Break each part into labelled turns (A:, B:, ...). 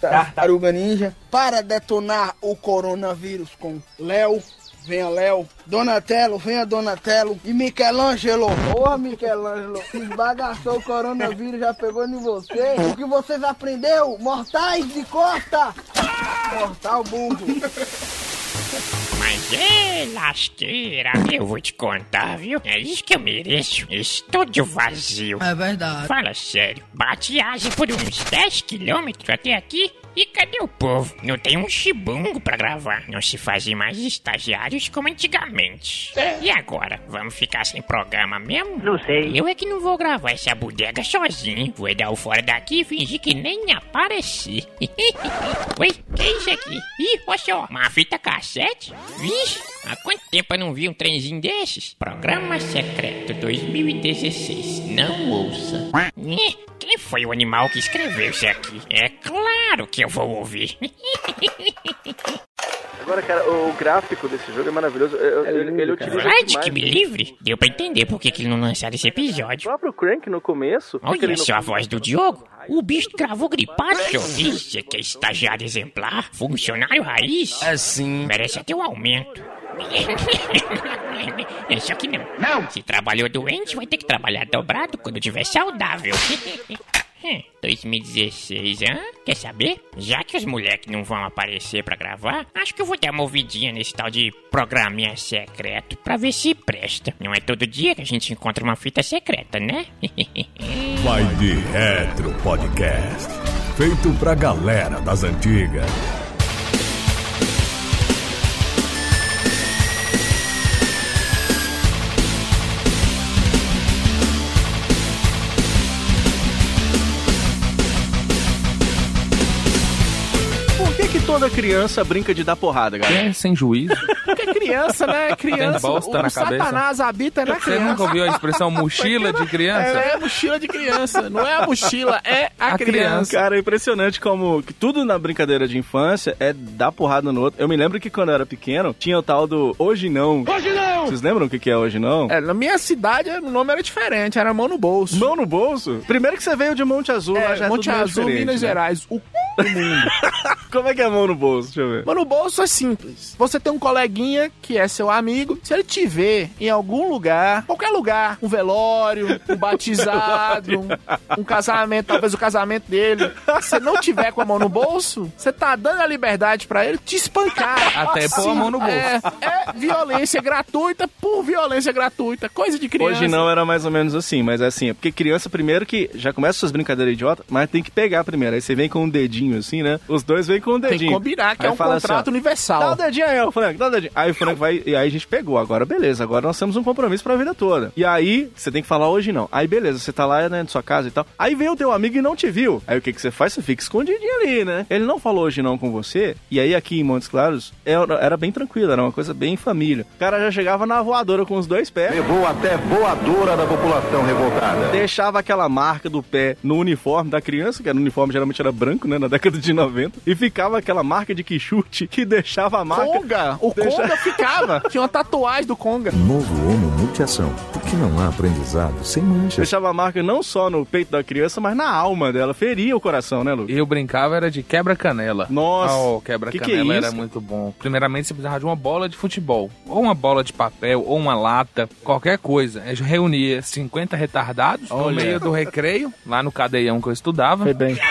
A: Tartaruga Ninja para detonar o coronavírus com Léo. Venha Léo, Donatello, venha Donatello e Michelangelo. Porra, Michelangelo, esbagaçou o coronavírus, já pegou em você. O que vocês aprendeu? Mortais de costa! Mortal burro.
B: Mas é lasqueira, eu vou te contar, viu? É isso que eu mereço. Estúdio vazio.
C: É verdade.
B: Fala sério, bate asa por uns 10 quilômetros até aqui e cadê o povo? Não tem um chibungo pra gravar. Não se fazem mais estagiários como antigamente. E agora? Vamos ficar sem programa mesmo?
D: Não sei.
B: Eu é que não vou gravar essa bodega sozinho. Vou dar o fora daqui e fingir que nem apareci. Oi, que é isso aqui? Ih, olha só, uma fita cassete? Vixe, há quanto tempo eu não vi um trenzinho desses? Programa Secreto 2016. Não ouça. Quem foi o animal que escreveu isso aqui? É claro que eu vou ouvir.
E: Agora, cara, o gráfico desse jogo é maravilhoso. Eu- eu- ele, ele utiliza demais.
B: que me livre. Deu pra entender por que, que ele não lançaram esse
E: O
B: episódio.
E: próprio Crank no começo.
B: Olha
E: no-
B: só a voz do Diogo. O bicho gravou gripado. Isso que é estagiário exemplar, funcionário raiz.
F: É sim.
B: Merece até um aumento. É só que não.
D: Não.
B: Se trabalhou doente, vai ter que trabalhar dobrado quando tiver saudável. Hum, 2016, hã? Quer saber? Já que os moleques não vão aparecer pra gravar, acho que eu vou dar uma ouvidinha nesse tal de programinha secreto pra ver se presta. Não é todo dia que a gente encontra uma fita secreta, né?
G: Vai de Retro Podcast. Feito pra galera das antigas.
E: Toda criança brinca de dar porrada, galera?
F: É sem juízo.
H: Porque criança, né? Criança.
F: Tem bosta
H: o
F: na cabeça.
H: Satanás habita na
F: Você
H: criança.
F: nunca ouviu a expressão mochila de criança?
H: É, é a mochila de criança. Não é a mochila, é a,
F: A
H: criança.
F: criança.
E: Cara, é impressionante como que tudo na brincadeira de infância é dar porrada no outro. Eu me lembro que quando eu era pequeno, tinha o tal do Hoje Não. Hoje Não! Vocês lembram o que que é Hoje Não?
H: É, na minha cidade o nome era diferente, era mão no bolso.
E: Mão no bolso? Primeiro que você veio de Monte Azul, lá
H: É,
E: já é
H: Monte
E: tudo meio
H: Azul, Minas
E: né?
H: Gerais. O c... do mundo.
E: Como é que é mão no bolso? Deixa eu ver.
H: Mano, o bolso é simples. Você tem um coleguinha que é seu amigo. Se ele te ver em algum lugar, qualquer lugar, um velório, um batizado, um, um casamento, talvez o casamento dele, se você não tiver com a mão no bolso, você tá dando a liberdade pra ele te espancar.
F: Até pôr a mão no bolso.
H: É, é violência gratuita por violência gratuita. Coisa de criança.
E: Hoje não era mais ou menos assim, mas é assim, é porque criança primeiro que já começa suas brincadeiras idiotas, mas tem que pegar primeiro. Aí você vem com um dedinho assim, né? Os dois vêm com um
H: Tem
E: dedinho.
H: Combinar, que
E: Aí
H: é um
E: assim,
H: contrato
E: ó, Dá o
H: universal.
E: dedinho aí, Frank, dá o dedinho. Aí o Frank vai, e aí a gente pegou. Agora beleza, agora nós temos um compromisso pra vida toda. E aí, você tem que falar hoje não. Aí beleza, você tá lá, né, na sua casa e tal. Aí vem o teu amigo e não te viu. Aí o que que você faz? Você fica escondidinho ali, né? Ele não falou hoje não com você. E aí aqui em Montes Claros, era, era bem tranquilo, era uma coisa bem família. O cara já chegava na voadora com os dois pés.
I: Levou até voadora da população revoltada.
E: Deixava aquela marca do pé no uniforme da criança, que era o uniforme geralmente era branco, né, na década de 90, e ficava aquela marca de quichute que deixava a marca.
H: Conga! O
E: Deixa-
H: Conga ficava. Tinha uma tatuagem do Conga.
G: Novo Homo Multiação. Porque não há aprendizado sem manchas.
E: Deixava a marca não só no peito da criança, mas na alma dela. Feria o coração, né, Lu?
F: Eu brincava era de quebra-canela.
E: Nossa.
F: Oh,
E: Que que é
F: quebra-canela era muito bom. Primeiramente, você precisava de uma bola de futebol. Ou uma bola de papel, ou uma lata, qualquer coisa. A gente reunia 50 retardados no
H: Olha.
F: meio do recreio, lá no cadeião que eu estudava.
H: bem.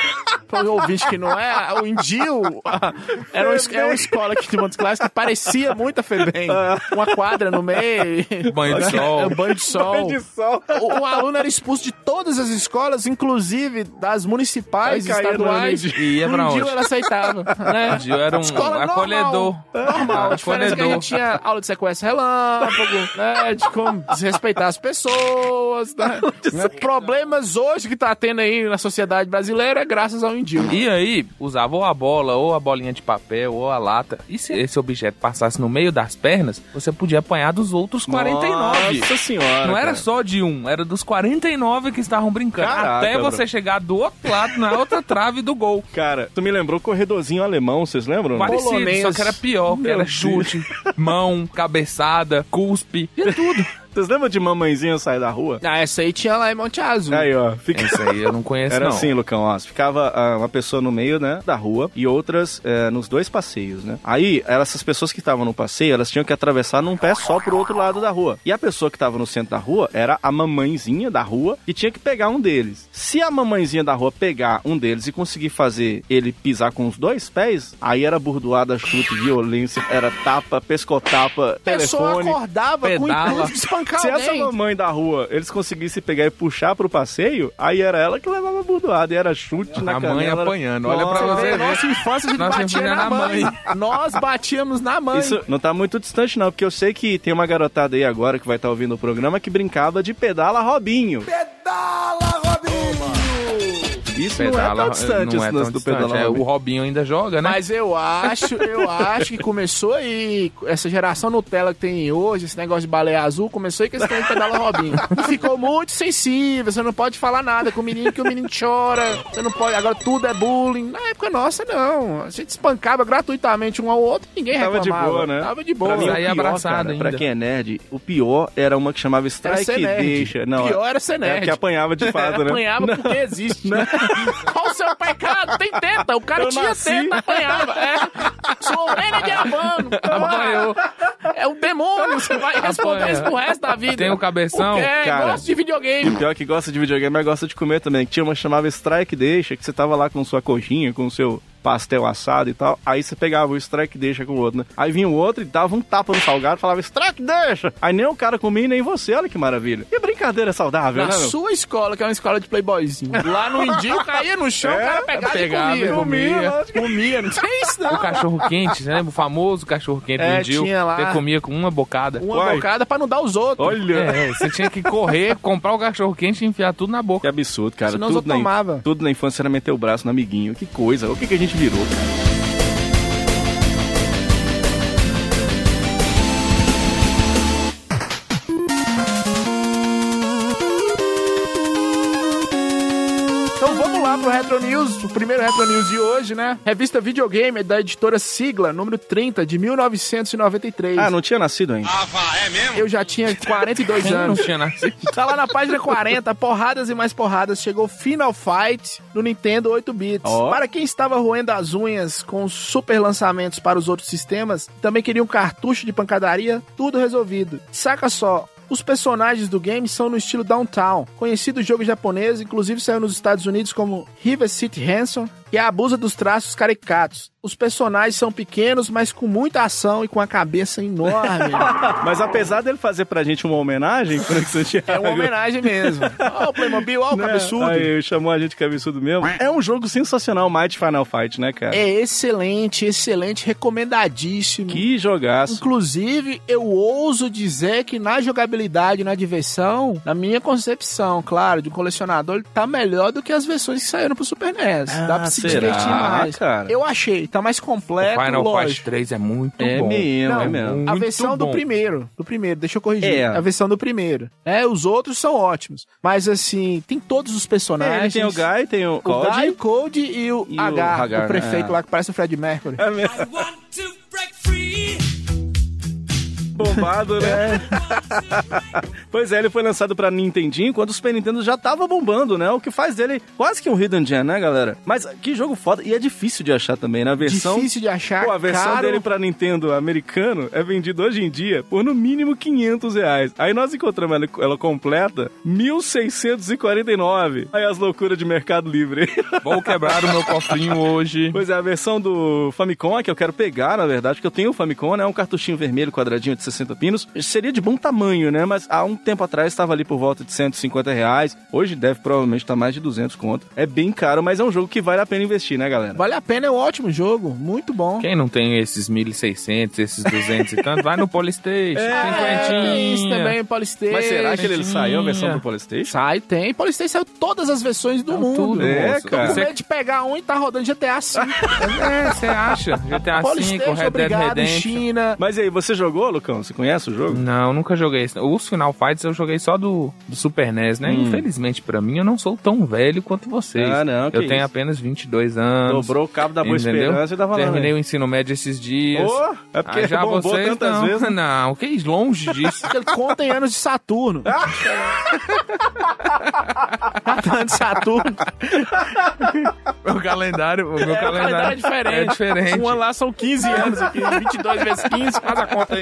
H: Para o ouvinte que não é, o Indil ah, era uma, é uma escola aqui de Montes Claros que parecia muito a FEBEM. Uma quadra no meio.
F: Banho de sol.
H: É, um banho de sol.
E: Banho de sol.
H: O, o aluno era expulso de todas as escolas, inclusive das municipais,
E: Aí
H: estaduais.
F: E ia pra
H: O Indil
F: onde?
H: era aceitável. Né?
F: O Gil era um
H: Escola
F: acolhedor.
H: Normal. normal. A diferença é que a gente tinha aula de sequestro relâmpago, né? De como desrespeitar as pessoas, né? Né? Problemas hoje que tá tendo aí na sociedade brasileira é graças ao Indil.
F: E aí, usava ou a bola, ou a bolinha de papel, ou a lata. E se esse objeto passasse no meio das pernas, você podia apanhar dos outros 49.
E: Nossa senhora.
F: Não era
E: cara.
F: só de um, era dos 49 que estavam brincando.
E: Caraca,
F: até
E: bro.
F: você chegar do outro lado, na outra trave do gol.
E: Cara, tu me lembrou corredorzinho alemão, vocês lembram?
F: Parecido,
H: Polonês.
F: só que era pior,
E: Meu
F: era
E: Deus.
F: chute, mão, cabeçada, cuspe, e tudo.
E: Vocês lembram de mamãezinha sair da rua?
H: Ah, essa aí tinha lá em Monte Azul.
E: Aí, ó. Fica...
F: Esse aí eu não conheço,
E: Era
F: não.
E: assim, Lucão, ó. Ficava ah, uma pessoa no meio, né, da rua e outras eh, nos dois passeios, né? Aí, essas pessoas que estavam no passeio, elas tinham que atravessar num pé só pro outro lado da rua. E a pessoa que tava no centro da rua era a mamãezinha da rua que tinha que pegar um deles. Se a mamãezinha da rua pegar um deles e conseguir fazer ele pisar com os dois pés, aí era burdoada, chute, violência, era tapa, pescotapa,
H: A pessoa
E: telefone.
H: acordava com o
F: pedala.
H: intuito de espancar
E: Se essa mamãe da rua eles conseguissem pegar e puxar pro passeio, aí era ela que levava a burdoada e era chute na
F: A mãe
E: canela.
F: apanhando, olha pra você ver.
H: Nossa infância a gente
F: Nossa
H: batia na
F: na
H: mãe.
F: mãe.
H: Nós batíamos na mãe.
E: Isso não tá muito distante, não, porque eu sei que tem uma garotada aí agora que vai estar ouvindo o programa que brincava de pedala Robinho. Pedala Robinho! Isso não é
F: Pedala,
E: tão distante,
F: não é tão
E: do
F: distante.
E: pedala
F: É, o Robinho ainda joga, né?
H: Mas eu acho, eu acho que começou aí, essa geração Nutella que tem hoje, esse negócio de baleia azul, começou aí com esse trem de pedala Robinho. E ficou muito sensível, você não pode falar nada com o menino, que o menino chora, você não pode, agora tudo é bullying. Na época nossa, não. A gente espancava gratuitamente um ao outro, ninguém
E: Tava de
H: reclamava.
E: boa, né?
H: Tava de boa.
E: Pra mim, o pior,
F: abraçado
E: cara,
F: ainda.
E: Pra quem é nerd, o pior era uma que chamava
H: Era
E: Strike
H: ser nerd.
E: Deixa. Não,
H: Pior era ser nerd.
E: É que apanhava de fato, né?
H: Apanhava porque existe. Qual o seu pecado? Tem teta. O cara
E: Eu
H: tinha
E: nasci.
H: teta, apanhava. É. Sua orelha de abano.
F: Apanhou.
H: É o demônio. Você vai responder
F: Apanha.
H: isso pro resto da vida.
F: Tem o cabeção.
H: É,
E: Cara.
H: gosto de
E: E
H: videogame.
E: o pior é que gosta de videogame, mas gosta de comer também. Tinha uma que chamava Strike Deixa, que você tava lá com sua coxinha, com o seu pastel assado e tal. Aí você pegava o Strike Deixa com o outro, né? Aí vinha o outro e dava um tapa no salgado, falava Strike Deixa! Aí nem o cara comia e nem você, olha que maravilha. Que brincadeira saudável,
H: Na
E: né? meu?
H: sua escola, que é uma escola de playboyzinho. Lá no Indinho, caía no chão,
E: É,
H: o cara pegava,
F: pegava
H: e
F: e
H: comia.
F: comia.
E: lógico.
H: Comia, não tem isso não.
F: O cachorro quente, você lembra? O famoso cachorro quente
H: É,
F: do Dil.
H: tinha lá.
F: Você comia com uma bocada.
H: Uma
E: Uai.
H: bocada pra não dar os outros.
E: Olha!
F: É, você tinha que correr, comprar o cachorro quente e enfiar tudo na
E: Que
F: boca.
E: absurdo, cara.
H: Senão os
E: tudo,
H: outros
E: na,
H: tomavam.
E: tudo na infância era meter o braço no amiguinho. Que coisa. O que, que a gente virou, cara?
H: Então News, o primeiro Retro News de hoje, né? Revista Videogame da editora Sigla, número 30, de 1993.
E: Ah, não tinha nascido ainda.
H: Eu já tinha 42
F: Quem não
H: anos.
F: tinha nascido?
H: Tá lá na página 40, porradas e mais porradas. Chegou Final Fight no Nintendo 8 bits.
E: Ó.
H: Para quem estava roendo as unhas com os super lançamentos para os outros sistemas, também queria um cartucho de pancadaria, tudo resolvido. Saca só. Os personagens do game são no estilo Downtown, conhecido jogo japonês, inclusive saiu nos Estados Unidos como River City Ransom, que abusa dos traços caricatos. Os personagens são pequenos, mas com muita ação e com a cabeça enorme.
E: Mas apesar dele fazer pra gente uma homenagem, Frank Santiago...
H: É uma homenagem mesmo. Ó, o Playmobil, ó, o
E: né?
H: cabeçudo.
E: Aí, chamou a gente cabeçudo mesmo. É um jogo sensacional, Might Final Fight, né, cara?
H: É excelente, excelente, recomendadíssimo.
E: Que jogaço.
H: Inclusive, eu ouso dizer que na jogabilidade, na diversão, na minha concepção, claro, de um colecionador, ele tá melhor do que as versões que saíram pro Super NES. Dá pra se
E: será,
H: divertir mais.
E: cara?
H: Eu achei, tá mais completo,
F: Final Fight
H: lógico.
F: 3 é muito
E: É
F: bom.
E: mesmo,
H: Não,
E: é mesmo.
H: A versão do
F: bom.
H: primeiro, do primeiro, deixa eu corrigir.
E: É.
H: A versão do primeiro. É, os outros são ótimos. Mas assim, tem todos os
E: É,
H: personagens.
E: ele tem o Guy, tem o
H: O
E: Cody.
H: Guy, o Code e o
E: E o
H: H, o,
E: Hagar,
H: prefeito
E: é.
H: lá que parece o Fred Mercury.
E: É mesmo. Bombado, né? pois é, ele foi lançado pra Nintendinho quando o Super Nintendo já tava bombando, né? O que faz dele quase que um Hidden Gem, né, galera? Mas que jogo foda. E é difícil de achar também, né? A versão...
H: Difícil de achar,
E: Pô, a versão
H: caro.
E: dele pra Nintendo americano é vendida hoje em dia por no mínimo 500 reais. Aí nós encontramos ela, ela completa 1.649. Aí as loucuras de Mercado Livre.
F: Vou quebrar o meu cofrinho hoje.
E: Pois é, a versão do Famicom é que eu quero pegar, na verdade, que eu tenho o Famicom, né? Um cartuchinho vermelho quadradinho de 60 pinos. Seria de bom tamanho, né? Mas há um tempo atrás estava ali por volta de 150 reais. Hoje deve provavelmente estar mais de 200 conto. É bem caro, mas é um jogo que vale a pena investir, né, galera?
H: Vale a pena, é um ótimo jogo, muito bom.
F: Quem não tem esses 1.600, esses 200 e tanto, vai no Polystation.
H: É, tem isso também, Polystation.
E: Mas será que ele saiu a versão do Polystation?
H: Sai, tem. Polystation saiu todas as versões do
F: Não,
H: mundo.
F: tudo,
E: É,
F: moço.
E: cara.
H: Com
F: Você-
H: medo de pegar um e tá rodando GTA V.
F: É, você acha? GTA V, Red Dead
H: obrigado,
F: Redemption.
H: China.
E: Mas e aí, você jogou, Lucão? Falcão? Você conhece o jogo?
F: Não, nunca joguei esse. Os Final Fights eu joguei só do, do Super NES, né? Infelizmente pra mim, eu não sou tão velho quanto vocês.
E: Hum. Ah, não, que
F: eu tenho
E: isso.
F: apenas 22 anos.
E: Dobrou o cabo da boa
F: entendeu?
E: esperança e tava lá.
F: Terminei
E: né?
F: o ensino médio esses dias.
E: Ô, é porque
F: Ah, já
E: bombou
F: vocês
E: tantas
F: não.
E: vezes. né?
F: Não, que isso, longe disso.
H: Ele conta em anos de Saturno. Anos de Saturno.
F: meu calendário, o meu
H: É, o calendário é diferente.
F: É diferente.
H: Um ano lá são 15 anos aqui. 22 vezes 15, faz a conta aí.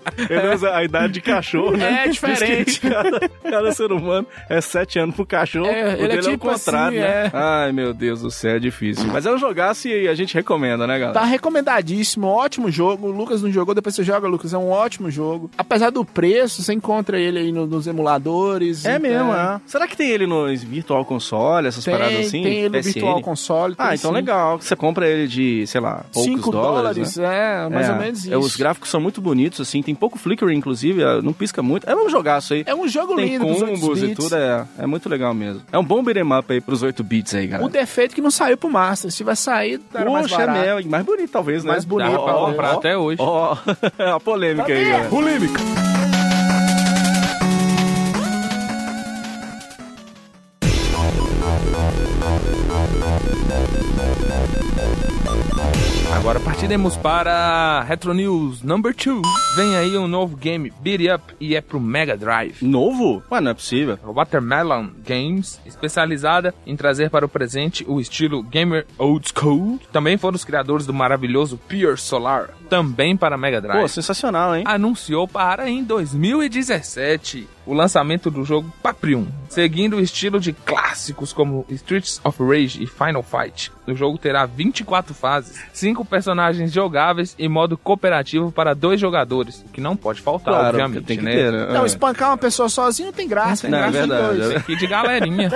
E: Ele usa a idade de cachorro, né?
H: É diferente.
E: Cada, cada ser humano é sete anos pro cachorro.
H: É,
E: o
H: ele é
E: dele é o
H: tipo
E: contrário,
H: assim,
E: né?
H: é.
E: Ai, meu Deus do céu, é difícil. Mas é um jogaço e a gente recomenda, né, galera?
H: Tá recomendadíssimo, ótimo jogo. O Lucas não jogou, depois você joga, Lucas. É um ótimo jogo. Apesar do preço, você encontra ele aí no- nos emuladores.
E: É
H: então-
E: mesmo, é. Será que tem ele no Virtual Console, essas
H: Tem,
E: paradas assim?
H: tem ele no
E: PSN?
H: Virtual Console.
E: Ah, então
H: sim.
E: legal. Você compra ele de, sei lá, poucos
H: 5
E: dólares,
H: dólares,
E: né?
H: é, mais
E: É,
H: ou menos isso.
E: é, Os gráficos são muito bonitos, assim, tem pouco flickering, inclusive, é, não pisca muito. É um jogaço aí.
H: É um jogo
E: tem
H: lindo dos 8
E: combos e tudo, é, é muito legal mesmo. É um bom beat'em up aí pros 8 bits aí, cara.
H: O defeito é que não saiu pro Master. Se tivesse saído, era mais
E: Poxa, é
H: barato.
E: E mais bonito, talvez, né?
H: Mais bonito,
F: Dá pra
H: Ó,
F: comprar
H: ó,
F: até hoje.
E: Ó, a polêmica aí, galera.
H: Polêmica.
F: Agora partiremos para Retro News Number 2. Vem aí um novo game, Beat Up, e é pro Mega Drive.
E: Novo? Ué, não é possível.
F: Watermelon Games, especializada em trazer para o presente o estilo gamer old school. Também foram os criadores do maravilhoso Pure Solar, também para Mega Drive.
E: Pô, sensacional, hein?
F: anunciou para em 2017 o lançamento do jogo Paprium, seguindo o estilo de clássicos como Streets of Rage e Final Fight. O jogo terá 24 fases, 5 personagens jogáveis e modo cooperativo para dois jogadores, o que não pode faltar,
E: claro,
F: obviamente,
E: tem que
F: né?
E: ter, né?
H: Não,
E: É.
H: espancar uma pessoa sozinho não tem graça.
E: Não, é
H: tem graça de
E: verdade,
H: dois.
E: é
F: Aqui de galerinha.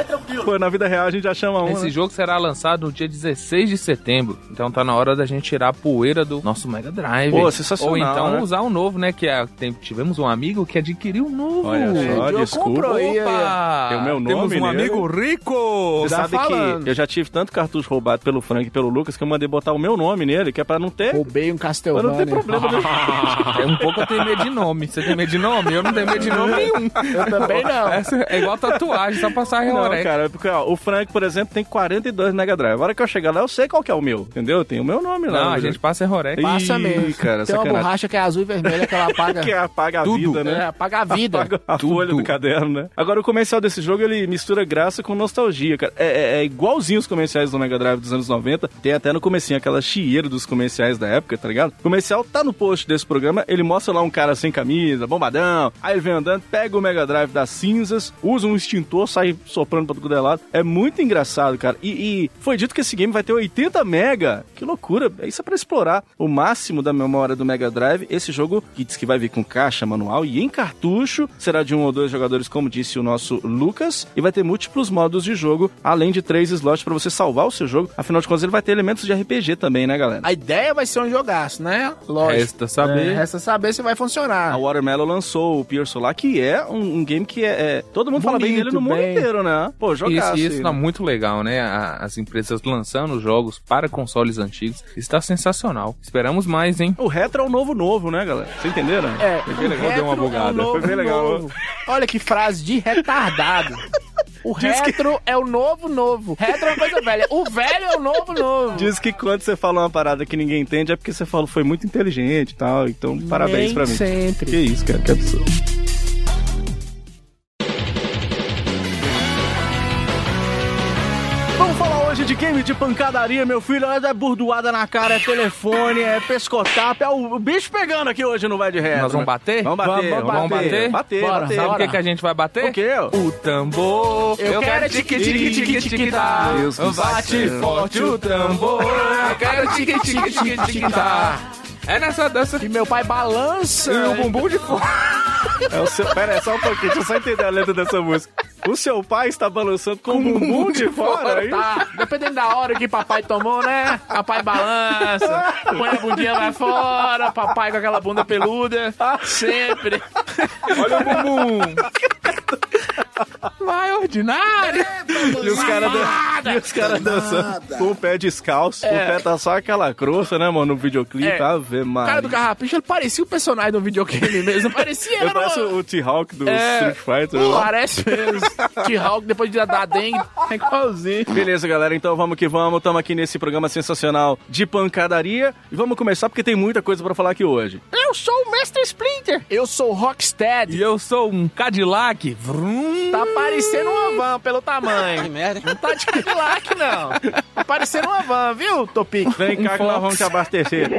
E: Pô, na vida real a gente já chama um,
F: Esse
E: né?
F: jogo será lançado no dia 16 de setembro. Então tá na hora da gente tirar a poeira do nosso Mega Drive.
E: Pô, sensacional,
F: Ou então
E: né?
F: usar o novo, né? Que é, tem- tivemos um amigo que adquiriu um novo.
E: Olha só,
H: Diogo
E: desculpa.
F: Opa!
E: Tem o meu nome
F: Temos um
E: nele.
F: amigo rico!
E: Você
H: Tá
E: sabe
H: falando.
E: que eu já tive tanto cartucho roubado pelo Frank e pelo Lucas que eu mandei botar o meu nome nele, que é pra não ter.
H: Roubei um
E: Pra
H: Castlevania.
E: não ter problema. né?
F: É um pouco eu tenho medo de nome. Você tem medo de nome? Eu não tenho medo de nome nenhum.
H: Eu também não.
F: Essa é igual tatuagem, só passar
E: Não,
F: reorex.
E: cara, é porque ó, o Frank, por exemplo, tem 42 Mega Drive. A hora que eu chegar lá, eu sei qual que é o meu, entendeu? Tem o meu nome lá.
F: Não, a
E: né?
F: gente passa reorex.
H: Passa
E: Ih,
H: mesmo.
E: cara,
H: Tem uma
E: sacanagem.
H: borracha que é azul e vermelha que ela apaga.
E: que apaga a
F: Tudo.
E: vida, né?
H: É, apaga a vida.
E: Apaga a. folha do caderno, né? Agora, o comercial desse jogo, ele mistura graça com nostalgia, cara. É, é- é igualzinho os comerciais do Mega Drive dos anos 90. Tem até no comecinho aquela chieira dos comerciais da época, tá ligado? O comercial tá no post desse programa, ele mostra lá um cara sem camisa, bombadão. Aí ele vem andando, pega o Mega Drive das cinzas, usa um extintor, sai soprando pra tudo é lado. É muito engraçado, cara. E, e foi dito que esse game vai ter 80 mega. Que loucura. Isso é pra explorar o máximo da memória do Mega Drive. Esse jogo, que diz que vai vir com caixa, manual e em cartucho, será de um ou dois jogadores, como disse o nosso Lucas, e vai ter múltiplos modos de jogo, além de três slots pra você salvar o seu jogo. Afinal de contas, ele vai ter elementos de RPG também, né, galera?
H: A ideia vai ser um jogaço, né? Lógico.
F: Resta saber.
H: É, resta saber se vai funcionar.
E: A Watermelon lançou o Pure Solar, que é um, um game que é, é- Todo mundo fala bem
H: Bonito,
E: dele no mundo
H: bem.
E: inteiro, né? Pô,
F: Isso,
E: jogar
F: isso tá muito legal, né? As empresas lançando jogos para consoles antigos. Está sensacional. Esperamos mais, hein?
E: O retro é o novo novo, né, galera? Vocês entenderam?
H: É,
F: Foi bem legal, deu uma
H: é
F: bugada.
H: novo
E: Foi bem legal.
H: novo. Olha que frase de retardado. O retro é o novo novo. Retro é uma coisa velha. O velho é o novo novo.
E: Diz que quando você fala uma parada que ninguém entende é porque você falou foi muito inteligente e tal. Então, parabéns
H: Nem
E: pra mim.
H: sempre.
E: Que isso, cara, que absurdo. De pancadaria, meu filho. É burdoada na cara, é telefone, é pescotapa, é o, bicho pegando aqui hoje no Vai de Reto.
F: Nós vamos
E: né?
F: bater?
E: Vamos bater,
H: Vamos
E: vamos
F: bater?
E: bater. Bater,
H: Bora,
E: bater.
F: Sabe o que, que a gente vai bater?
E: O quê?
F: O tambor.
H: Eu quero tique, tique, tique, tique, tá.
F: Bate forte o tambor. Eu quero tique, tique, tique, tique, tá. É nessa dança
H: E meu pai balança.
F: e o bumbum de fora.
E: É o seu... Pera aí, só um pouquinho, deixa eu só entender a letra dessa música. O seu pai está balançando com o bumbum de fora, aí?
H: Tá, dependendo da hora que papai tomou, né? Papai balança, põe a bundinha lá fora, papai com aquela bunda peluda, sempre.
F: Olha o bumbum. Vai, ordinário.
E: E os caras dan- e os caras dançando com o pé descalço. O pé tá só aquela crosta, né, mano, no videoclipe.
H: É.
E: Ave
H: O
E: Maria.
H: cara do Carrapicho, ele parecia o personagem do videogame mesmo. Parecia,
E: Ele
H: era
E: parece o T-Hawk do
H: É.
E: Street Fighter.
H: Pô, Parece mesmo. T-Hawk, depois de dar dengue, é igualzinho.
E: Beleza, galera, então vamos que vamos. Estamos aqui nesse programa sensacional de pancadaria. E vamos começar porque tem muita coisa pra falar aqui hoje.
H: Eu sou o Mestre Splinter. Eu sou o Rocksteady.
F: E eu sou um Cadillac. Vrum.
H: Tá parecendo uma van pelo tamanho. Que merda. Não tá de Cadillac, não. Tá parecendo uma van, viu, Topic?
E: Vem cá que nós vamos te abastecer.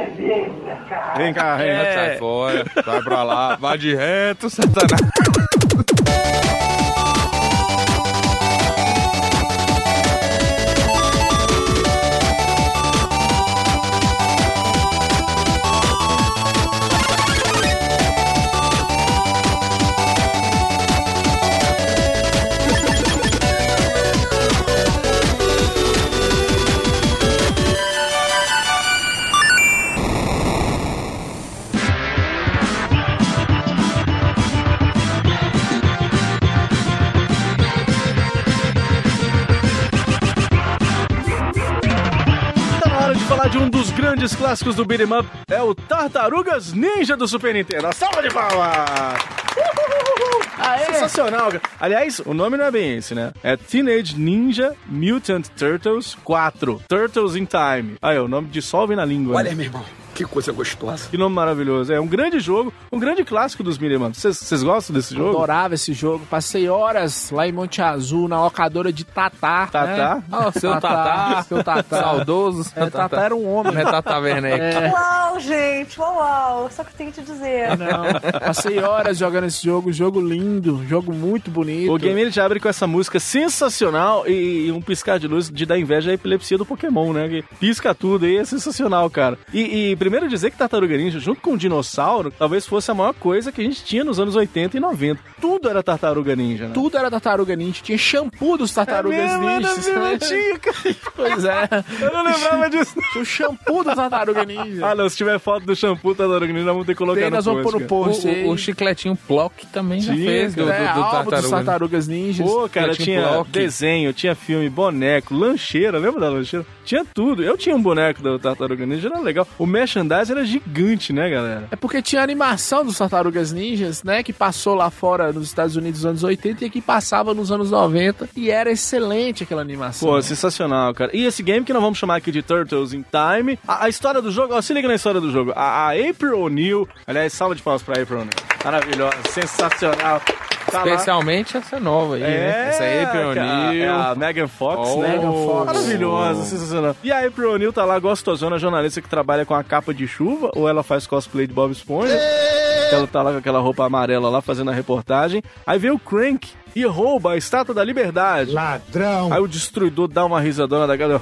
E: Vem cá, vem.
H: É.
F: Sai fora, vai pra lá, vai de reto, satanás.
E: clássicos do beat'em up. É o Tartarugas Ninja do Super Nintendo. Salva de palmas! Sensacional, cara. Aliás, o nome não é bem esse, né? É Teenage Ninja Mutant Turtles 4. Turtles in Time. Aí, o nome dissolve na língua.
C: Olha,
E: né?
C: meu irmão, que coisa gostosa.
E: Que nome maravilhoso. É um grande jogo, um grande clássico dos up. Vocês gostam desse jogo?
H: Adorava esse jogo. Passei horas lá em Monte Azul, na locadora de Tatá.
E: Tatá?
H: Né?
F: Ó, seu Tatá.
H: Seu Tatá.
F: Saudoso. seu
H: É, Tatá era um homem.
F: Não é Tata Werneck.
H: É,
D: Uau, gente, uau, uau. Só que eu tenho que te dizer.
H: não. Passei horas jogando esse jogo. Jogo lindo, jogo muito bonito.
E: O game ele te abre com essa música sensacional e, e um piscar de luz de dar inveja à epilepsia do Pokémon, né? Que pisca tudo aí, é sensacional, cara. E, e primeiro dizer que Tartaruga Ninja, junto com o Dinossauro, talvez fosse a maior coisa que a gente tinha nos anos 80 e 90. Tudo era Tartaruga Ninja, né?
H: Tudo era Tartaruga Ninja. Tinha shampoo dos Tartarugas
E: É mesmo, era
H: Ninjas.
E: mesmo,
H: né?
E: tinha, cara.
H: Pois é.
E: Eu não lembrava disso.
H: Tinha o shampoo do Tartaruga Ninja.
E: Ah, não, se tiver foto do shampoo Tartaruga Ninja, vamos ter que colocar
H: Tem,
E: no
H: nós vamos pôr no
E: post.
F: O, o, o chicletinho Plock também já
E: Tinha,
F: fez do, do, do
H: é, álbum dos
F: Tartaruga.
H: Tartarugas Ninjas.
E: Pô, cara,
F: Tinha bloco.
E: desenho, tinha filme, boneco, lancheira, lembra da lancheira? Tinha tudo. Eu tinha um boneco do Tartaruga Ninja, era legal. O merchandise era gigante, né, galera?
H: É porque tinha a animação dos Tartarugas Ninjas, né? Que passou lá fora nos Estados Unidos nos anos 80 e aqui passava nos anos 90. E era excelente aquela animação.
E: Pô, sensacional, cara. E esse game que nós vamos chamar aqui de Turtles in Time. A, a história do jogo, ó, se liga na história do jogo. A, a April O'Neil, aliás, salva de palmas pra April O'Neil. Maravilhosa, sensacional. Tá lá.
F: Especialmente essa nova aí, né? Essa aí,
E: cara,
F: Peonil.
E: É a Megan Fox,
F: Oh.
E: né?
H: Megan Fox.
E: Maravilhosa, sensacional. E a April O'Neil tá lá, gostosona, jornalista que trabalha com a capa de chuva, ou ela faz cosplay de Bob Esponja. Ela tá lá com aquela roupa amarela lá fazendo a reportagem. Aí vem o Crank e rouba a estátua da liberdade.
C: Ladrão.
E: Aí o destruidor dá uma risadona da galera.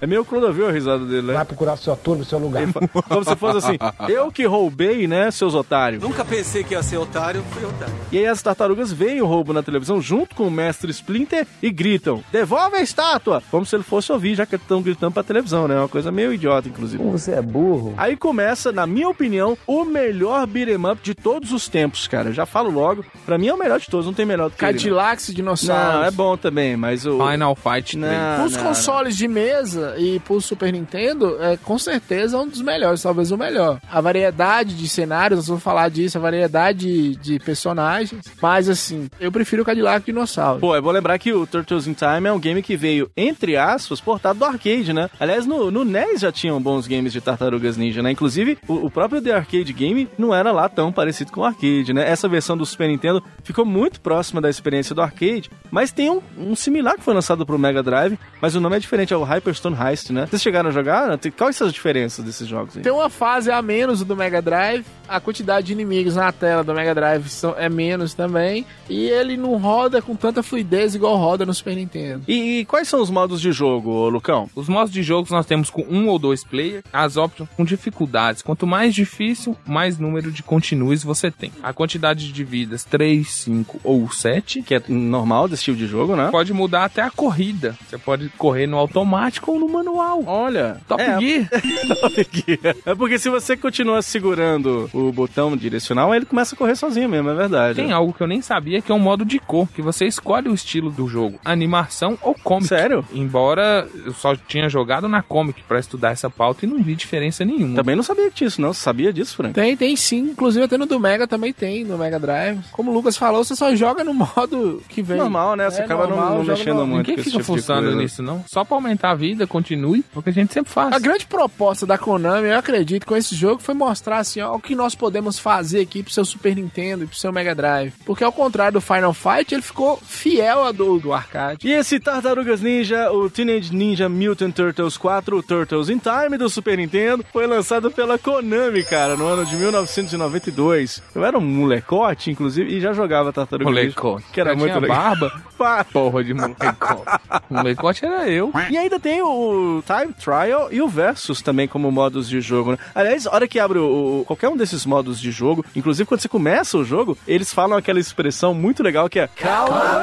E: é meio Clodovil a risada dele, né?
C: Vai procurar seu ator no seu lugar.
E: Ele fa- Como se fosse assim, eu que roubei, né, seus otários.
J: Nunca pensei que ia ser otário, fui otário.
E: E aí as tartarugas veem o roubo na televisão junto com o mestre Splinter e gritam: Devolve a estátua! Como se ele fosse ouvir, já que estão gritando pra televisão, né? Uma coisa meio idiota, inclusive.
C: Você é burro.
E: Aí começa, na minha opinião, o melhor beat'em up de todos os tempos, cara. Eu já falo logo. Pra mim é o melhor de todos, não tem melhor do que ele. não.
H: Cadillacs e dinossauros.
E: Não, é bom também, mas o.
F: Final Fight 3.
E: Não,
H: Pros
E: não,
H: consoles de mesa e pro Super Nintendo, é com certeza um dos melhores, talvez o melhor. A variedade de cenários, nós vamos falar disso, a variedade de personagens. Mas assim, eu prefiro o Cadillac e Dinossauro.
E: Pô, é bom lembrar que o Turtles in Time é um game que veio, entre aspas, portado do arcade, né? Aliás, no, no NES já tinham bons games de Tartarugas Ninja, né? Inclusive, o, o próprio The Arcade Game não era lá tão parecido com o arcade, né? Essa versão do Super Nintendo ficou muito próxima da experiência do arcade, mas tem um, um similar que foi lançado pro Mega Drive, mas o nome é diferente, é o Hyperstone Heist, né? Vocês chegaram a jogar? Quais são as diferenças desses jogos aí?
H: Tem uma fase a menos do Mega Drive, a quantidade de inimigos na tela do Mega Drive são, é menos também, e ele não roda com tanta fluidez igual roda no Super Nintendo.
E: E, e quais são os modos de jogo, Lucão?
F: Os modos de jogos nós temos com um ou dois players, as opções com dificuldades. Quanto mais difícil, mais número de continues você tem. A quantidade de vidas, 3, 5 ou ou o 7.
E: Que é normal desse tipo de jogo, né?
F: Pode mudar até a corrida. Você pode correr no automático ou no manual.
E: Olha.
F: Top
E: é,
F: Gear.
E: Top Gear. É porque se você continua segurando o botão direcional, ele começa a correr sozinho mesmo, é verdade.
F: Tem algo que eu nem sabia que é um modo de cor, que você escolhe o estilo do jogo, animação ou comic.
E: Sério?
F: Embora eu só tinha jogado na comic pra estudar essa pauta e não vi diferença nenhuma.
E: Também não sabia disso, não. Você sabia disso, Frank?
H: Tem, tem sim. Inclusive até no do Mega também tem, no Mega Drive. Como o Lucas falou, você só joga no modo que vem.
E: Normal, né? Você
H: É,
E: acaba não-
H: normal,
E: não mexendo
H: normal.
E: muito.
F: Ninguém
E: com esse
F: fica
E: tipo de
F: fuçando
E: coisa.
F: nisso, não. Só pra aumentar a vida, continue, porque a gente sempre faz.
H: A grande proposta da Konami, eu acredito, com esse jogo foi mostrar assim, ó, o que nós podemos fazer aqui pro seu Super Nintendo e pro seu Mega Drive. Porque ao contrário do Final Fight, ele ficou fiel a do, do arcade.
E: E esse Tartarugas Ninja, o Teenage Ninja Mutant Turtles 4, o Turtles in Time do Super Nintendo, foi lançado pela Konami, cara, no ano de 1992. Eu era um molecote, inclusive, e já jogava Tartarugas
F: Molecote.
E: Que era
F: Já
E: muito
F: tinha barba? Porra de molecote. molecote era eu.
E: E ainda tem o Time Trial e o Versus também como modos de jogo, né? Aliás, a hora que abre o, o- qualquer um desses modos de jogo, inclusive quando você começa o jogo, eles falam aquela expressão muito legal que é
H: Calma,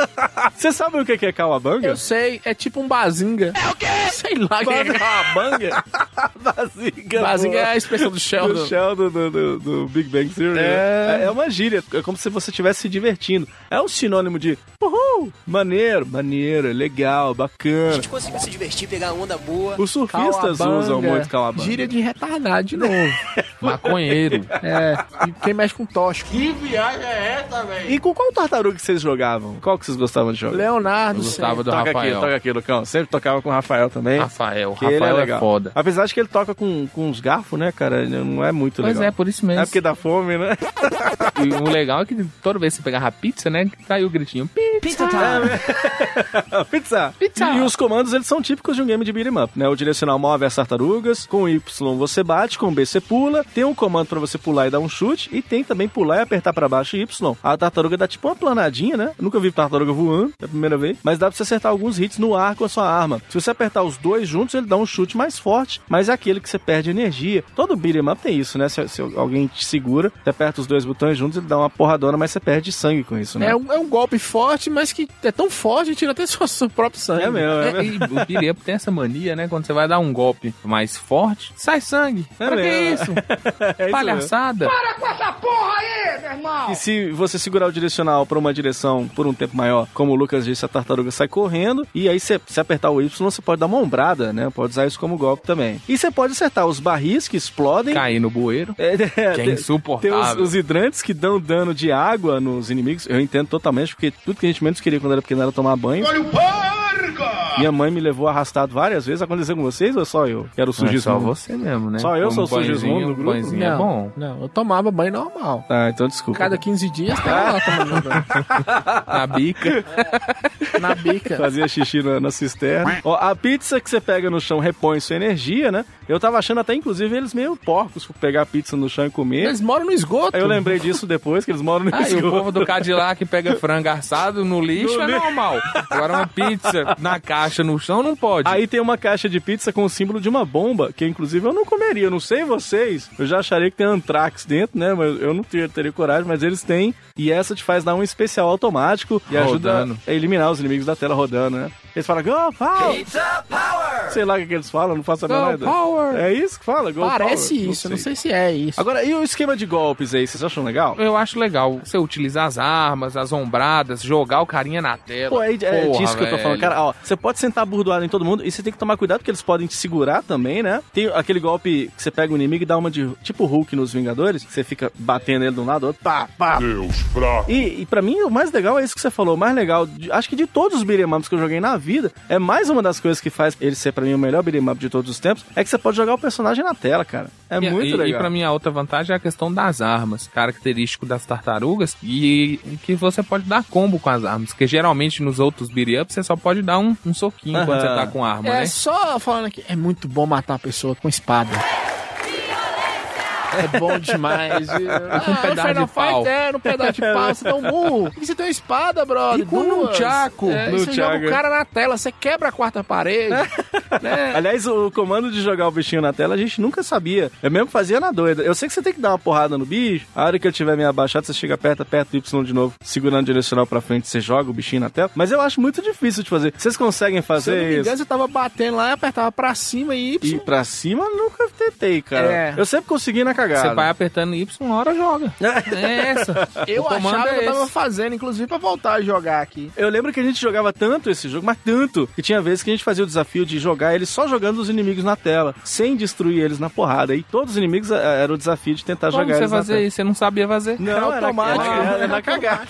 E: Você sabe o que é Kawabanga?
H: Eu sei, é tipo um bazinga. É o quê? Sei lá o que é Kawabanga.
E: Bazinga.
H: bazinga é a expressão do Sheldon.
E: Do Sheldon do, do- do Big Bang Theory.
H: É.
E: É. é uma gíria, é como se você estivesse se divertindo. É um sinônimo de uhul, maneiro, maneiro, legal, bacana.
K: conseguiu se divertir, pegar onda boa.
E: Os surfistas
H: Kawabanga.
E: usam muito Kawabanga.
H: Gíria de retardado de novo.
F: Maconheiro.
H: É, e quem mexe com tóxico.
A: Que viagem é essa, velho?
E: E com qual tartaruga que vocês jogavam? Qual que vocês gostavam de jogar?
H: Leonardo,
F: Eu gostava do
E: toca
F: Rafael.
E: aqui, toca aqui, Lucão. Sempre tocava com o Rafael também.
F: Rafael.
E: que ele
F: Rafael
E: é
F: é,
E: legal.
F: foda.
E: Apesar de que ele toca com, com uns garfos, né, cara? Ele Não é muito
F: Pois
E: legal.
F: é, por isso mesmo.
E: É porque dá fome, né?
F: E o legal é que toda vez que você pegava pizza, né, caiu o gritinho. Pizza!
E: Pizza.
F: Pizza.
E: E os comandos, eles são típicos de um game de beat'em up, né? O direcional move as tartarugas, com Y você bate, com B você pula, tem um comando pra você pular e dar um chute, e tem também pular e apertar pra baixo Y. A tartaruga dá tipo uma planadinha, né? Eu nunca vi tartaruga voando, é a primeira vez, mas dá pra você acertar alguns hits no ar com a sua arma. Se você apertar os dois juntos, ele dá um chute mais forte, mas é aquele que você perde energia. Todo beat'em up tem isso, né? Se, se alguém te segura, você aperta os dois botões juntos, ele dá uma porradona, mas você perde sangue com isso, né?
H: É um, é um golpe forte, mas que é tão forte que tira até seu, seu próprio sangue.
E: É mesmo, é
F: É, e o beat'em up tem essa mania, né? Quando você vai dar um golpe mais forte, sai sangue.
E: É
F: pra que
E: mesmo.
F: isso?
E: É isso
F: Palhaçada.
A: com essa porra aí, meu irmão!
E: E se você segurar o direcional pra uma direção por um tempo maior, como o Lucas disse, a tartaruga sai correndo. E aí, se, se apertar o Y, você pode dar uma ombrada, né? Pode usar isso como golpe também. E você pode acertar os barris que explodem.
F: Cair no bueiro.
E: É, é,
F: Que é
E: tem-
F: insuportável.
E: Tem os, os hidrantes que dão dano de água nos inimigos. Eu entendo totalmente, porque tudo que a gente menos queria quando era pequeno era tomar banho.
A: Olha o porco!
E: Minha mãe me levou arrastado várias vezes. Aconteceu com vocês ou só eu? Era o
F: É
E: sujismo.
F: só você mesmo, né?
E: Só eu
F: Como
E: sou o
F: banhozinho,
E: do grupo?
F: banhozinho é
H: Não,
F: bom.
H: Não, eu tomava banho normal.
E: Ah, então desculpa.
H: Cada 15 dias tava lá tomando banho.
F: Na bica.
H: Na bica.
E: Fazia xixi na, na cisterna. Ó, a pizza que você pega no chão repõe sua energia, né? Eu tava achando até, inclusive, eles meio porcos por pegar a pizza no chão e comer.
H: Eles moram no esgoto.
E: Aí eu lembrei disso depois, que eles moram no
F: Ah, e o
E: esgoto.
F: povo do Cadillac pega frango assado no lixo
E: No
F: é
E: li-
F: normal. Agora uma pizza na caixa no chão não pode.
E: Aí tem uma caixa de pizza com o símbolo de uma bomba, que inclusive eu não comeria, eu não sei vocês. Eu já acharia que tem antrax dentro, né? Mas eu não teria, teria coragem, mas eles têm. E essa te faz dar um especial automático e ajuda
F: Rodando.
E: a eliminar os inimigos da tela rodando, né? Eles falam, Go Power! Sei lá o que, eles falam, não faço a menor ideia.
H: Power!
E: É isso que fala? Go
H: Parece
E: Power?
H: isso, não sei se é isso.
E: Agora, e o esquema de golpes aí, vocês acham legal?
F: Eu acho legal você utilizar as armas, as ombradas, jogar o carinha na tela.
E: Pô, é, é
F: Porra,
E: disso que eu tô falando. Cara, ó, você pode sentar burdoado em todo mundo e você tem que tomar cuidado porque eles podem te segurar também, né? Tem aquele golpe que você pega o inimigo e dá uma de tipo Hulk nos Vingadores, que você fica batendo ele de um lado, do outro, pá, pá.
G: Deus fraco.
E: E, e pra mim, o mais legal é isso que você falou. O mais legal, acho que de todos os beat'em ups que eu joguei na vida, é mais uma das coisas que faz ele ser pra mim o melhor beat'em up de todos os tempos, é que você pode jogar o personagem na tela, cara. É
F: E-
E: muito
F: e,
E: legal.
F: E pra mim a outra vantagem é a questão das armas, característico das tartarugas, e que você pode dar combo com as armas, porque geralmente nos outros beat up você só pode dar um, um soquinho quando você tá com arma,
H: É
F: né?
H: só falando aqui, é muito bom matar a pessoa com espada. É bom demais. viu?
F: com um
H: Ah,
F: pedaço
H: Final
F: de pau.
H: Fight é, no pedaço de pau, você dá um murro. E você tem uma espada, brother.
F: E com um nunchaku.
H: É, e você joga
E: Nunchaku.
H: o cara na tela, você quebra a quarta parede. né?
E: Aliás, o comando de jogar o bichinho na tela a gente nunca sabia. Eu mesmo fazia na doida. Eu sei que você tem que dar uma porrada no bicho. A hora que ele tiver meio abaixado, você chega, aperta, aperta o Y de novo, segurando o direcional pra frente, você joga o bichinho na tela. Mas eu acho muito difícil de fazer. Vocês conseguem
H: Se eu não
E: fazer
H: me
E: isso?
H: engano, você tava batendo lá e apertava pra cima e
E: E
H: Y.
E: pra cima, eu nunca tentei, cara.
H: É.
E: Eu sempre consegui na cagada.
F: Você vai apertando Y, uma hora joga. É essa.
H: Eu achava
F: é
H: que eu tava fazendo, inclusive, pra voltar a jogar aqui.
E: Eu lembro que a gente jogava tanto esse jogo, mas tanto, que tinha vezes que a gente fazia o desafio de jogar ele só jogando os inimigos na tela, sem destruir eles na porrada. E todos os inimigos eh, era o desafio de tentar
F: Como
E: jogar
F: você
E: eles
F: fazia isso? Você não sabia fazer?
E: Não,
H: Era
E: era
H: automático.
E: automático. Era, na cagada.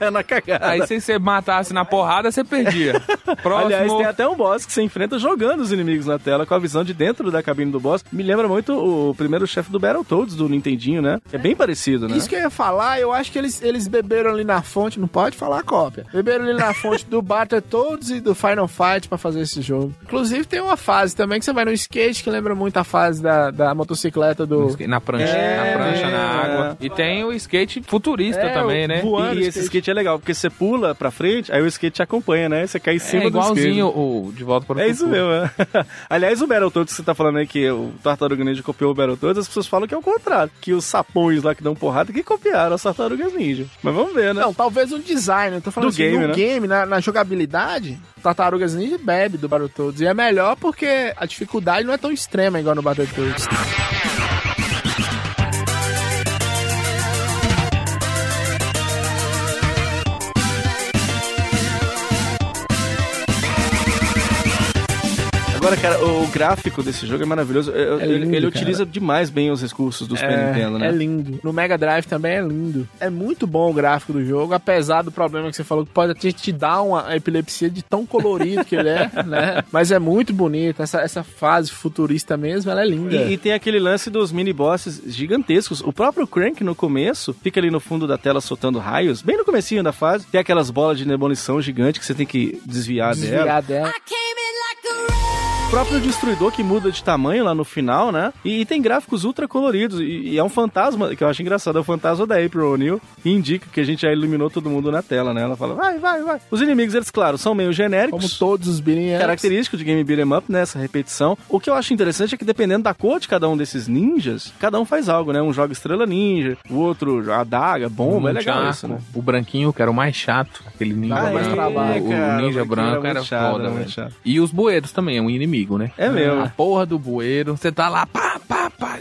E: É na cagada.
F: Aí se você matasse na porrada, você perdia. Próximo.
E: Aliás, tem até um boss que você enfrenta jogando os inimigos na tela, com a visão de dentro da cabine do boss. Me lembra muito o primeiro chefe do Battletoads, do Nintendinho, né? É bem parecido, né?
H: Isso que eu ia falar, eu acho que eles, eles beberam ali na fonte, não pode falar cópia. Beberam ali na fonte do Battletoads e do Final Fight pra fazer esse jogo. Inclusive tem uma fase também que você vai no skate que lembra muito a fase da, da motocicleta do...
F: Na prancha,
E: É,
F: na prancha, na
E: é.
F: água. E tem o skate futurista
H: É,
F: também, né?
H: voando.
E: E, e esse skate é legal, porque você pula pra frente, aí o skate te acompanha, né? Você cai em cima
F: É igualzinho
E: do skate.
F: o De Volta para o
E: É isso
F: Futuro.
E: mesmo, é. Aliás, o Battletoads que você tá falando aí que o Tartaruga Ninja copiou o Battletoads, as pessoas falam que é o contrário. Que os sapões lá que dão porrada que copiaram as Tartarugas Ninja. Mas vamos ver, né?
H: Não, talvez um design. Eu tô falando
E: Do
H: assim,
E: game,
H: no
E: né?
H: game, na, na jogabilidade, Tartarugas Ninja bebe do Battletoads. E é melhor porque a dificuldade não é tão extrema igual no Battletoads.
E: Agora, cara, o gráfico desse jogo é maravilhoso.
H: É
E: ele
H: lindo,
E: ele
H: cara.
E: utiliza demais bem os recursos do Super
H: É,
E: Nintendo, né?
H: é lindo. No Mega Drive também é lindo. É muito bom o gráfico do jogo, apesar do problema que você falou, que pode até te dar uma epilepsia de tão colorido que ele é, né? Mas é muito bonito. Essa, essa fase futurista mesmo, ela é linda.
E: E, e tem aquele lance dos mini bosses gigantescos. O próprio Crank no começo fica ali no fundo da tela soltando raios, bem no comecinho da fase. Tem aquelas bolas de demolição gigante que você tem que desviar, dela.
H: Desviar dela.
E: O próprio destruidor que muda de tamanho lá no final, né? E, e tem gráficos ultra coloridos. E, e é um fantasma, que eu acho engraçado, é o fantasma da April O'Neil. E indica que a gente já iluminou todo mundo na tela, né? Ela fala, vai, vai, vai. Os inimigos, eles, claro, são meio genéricos.
H: Como todos os beating ups.
E: Característico de Game Beat'em Up, né? Essa repetição. O que eu acho interessante é que dependendo da cor de cada um desses ninjas, cada um faz algo, né? Um joga estrela ninja, o outro adaga, bomba, é legal isso, né?
F: O branquinho, que era o mais chato. Aquele ninja
H: Dava mais
F: branco.
H: trabalho,
F: o,
E: cara,
F: o ninja branco
E: era
F: era,
E: chato,
F: foda, velho. E os bueiros também, é um inimigo, né?
E: É mesmo.
F: A porra do bueiro. Você tá lá, pá, pá, pá,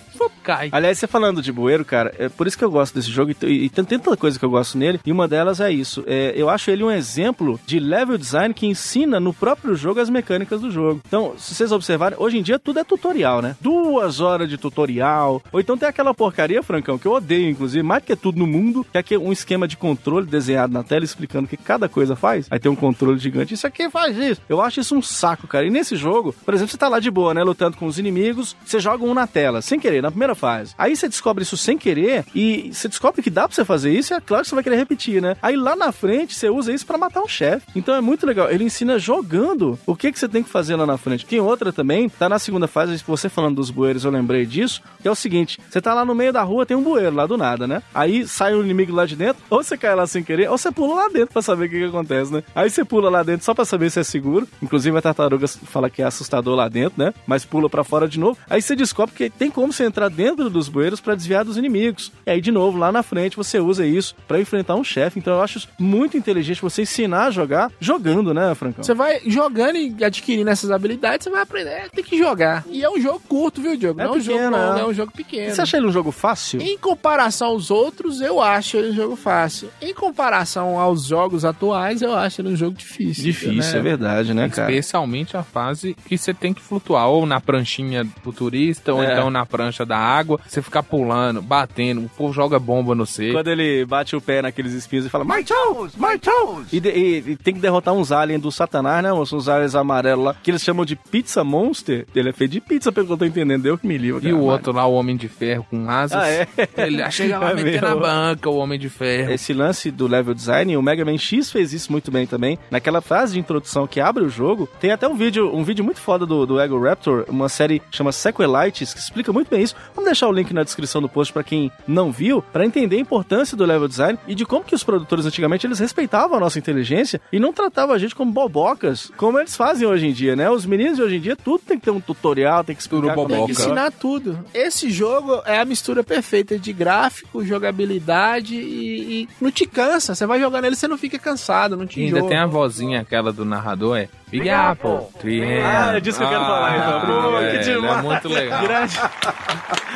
F: cai.
E: Aliás, você falando de bueiro, cara, é por isso que eu gosto desse jogo e, e tem tanta coisa que eu gosto nele, e uma delas é isso. É, eu acho ele um exemplo de level design que ensina no próprio jogo as mecânicas do jogo. Então, se vocês observarem, hoje em dia tudo é tutorial, né? Duas horas de tutorial. Ou então tem aquela porcaria, Francão, que eu odeio, inclusive, mais do que tudo no mundo, que é um esquema de controle desenhado na tela explicando o que cada coisa faz. Aí tem um controle gigante. Isso aqui faz isso. Eu acho isso um saco, cara. E nesse jogo, por exemplo, você tá lá de boa, né? Lutando com os inimigos, você joga um na tela, sem querer, na primeira fase. Aí você descobre isso sem querer e você descobre que dá pra você fazer isso e é claro que você vai querer repetir, né? Aí lá na frente você usa isso pra matar um chefe. Então é muito legal. Ele ensina jogando o que, que você tem que fazer lá na frente. Tem outra também, tá na segunda fase, você falando dos bueiros, eu lembrei disso, que é o seguinte: você tá lá no meio da rua, tem um bueiro lá do nada, né? Aí sai um inimigo lá de dentro, ou você cai lá sem querer, ou você pula lá dentro pra saber o que, que acontece, né? Aí você pula lá dentro só pra saber se é seguro. Inclusive a tartaruga fala que é assustador lá dentro, né? Mas pula pra fora de novo. Aí você descobre que tem como você entrar dentro dos bueiros pra desviar dos inimigos. E aí, de novo, lá na frente você usa isso pra enfrentar um chefe. Então eu acho muito inteligente você ensinar a jogar jogando, né, Francão?
H: Você vai jogando e adquirindo essas habilidades, você vai aprender. É, Tem que jogar. E é um jogo curto, viu, Diogo?
E: É
H: não é um jogo
E: pequeno,
H: longo,
E: é.
H: é um jogo pequeno.
E: Você acha ele um jogo fácil?
H: Em comparação aos outros, eu acho ele um jogo fácil. Em comparação aos jogos atuais, eu acho ele um jogo difícil.
E: Difícil,
H: né?
E: é verdade, né, cara?
F: Especialmente a fase que você tem que flutuar, ou na pranchinha futurista, ou
E: É.
F: então na prancha da água. Você ficar pulando, batendo, o povo joga bomba no C.
E: Quando ele bate o pé naqueles espinhos e fala My toes, my toes! E, de- e- e tem que derrotar uns aliens do satanás, né, moço? Uns aliens amarelos lá, que eles chamam de Pizza Monster. Ele é feito de pizza, pelo que eu tô entendendo. Deu que me livra,
F: E o outro lá, o Homem de Ferro com asas.
E: Ah, é?
F: Ele chega lá
E: É
F: meter na banca o Homem de Ferro.
E: Esse lance do level design, o Mega Man X fez isso muito bem também. Naquela fase de introdução que abre o jogo, tem até um vídeo, um vídeo muito foda do, do Ego Raptor, uma série que chama Sequelites, que explica muito bem isso. Vamos deixar o link na descrição do post pra quem não viu, pra entender a importância do level design e de como que os produtores antigamente eles respeitavam a nossa inteligência e não tratavam a gente como bobocas, como eles fazem hoje em dia, né? Os meninos de hoje em dia tudo tem que ter um tutorial, tem que explicar como é
H: Tem
E: que
H: ensinar tudo. Esse jogo é a mistura perfeita de gráfico, jogabilidade e, e não te cansa. Você vai jogando ele, você não fica cansado, não te
F: E ainda tem a vozinha aquela do narrador, é Big Apple, Three
E: Ah, é disso que eu quero falar, então. Pô, que
F: velho,
E: demais.
F: É muito legal.
E: Grande.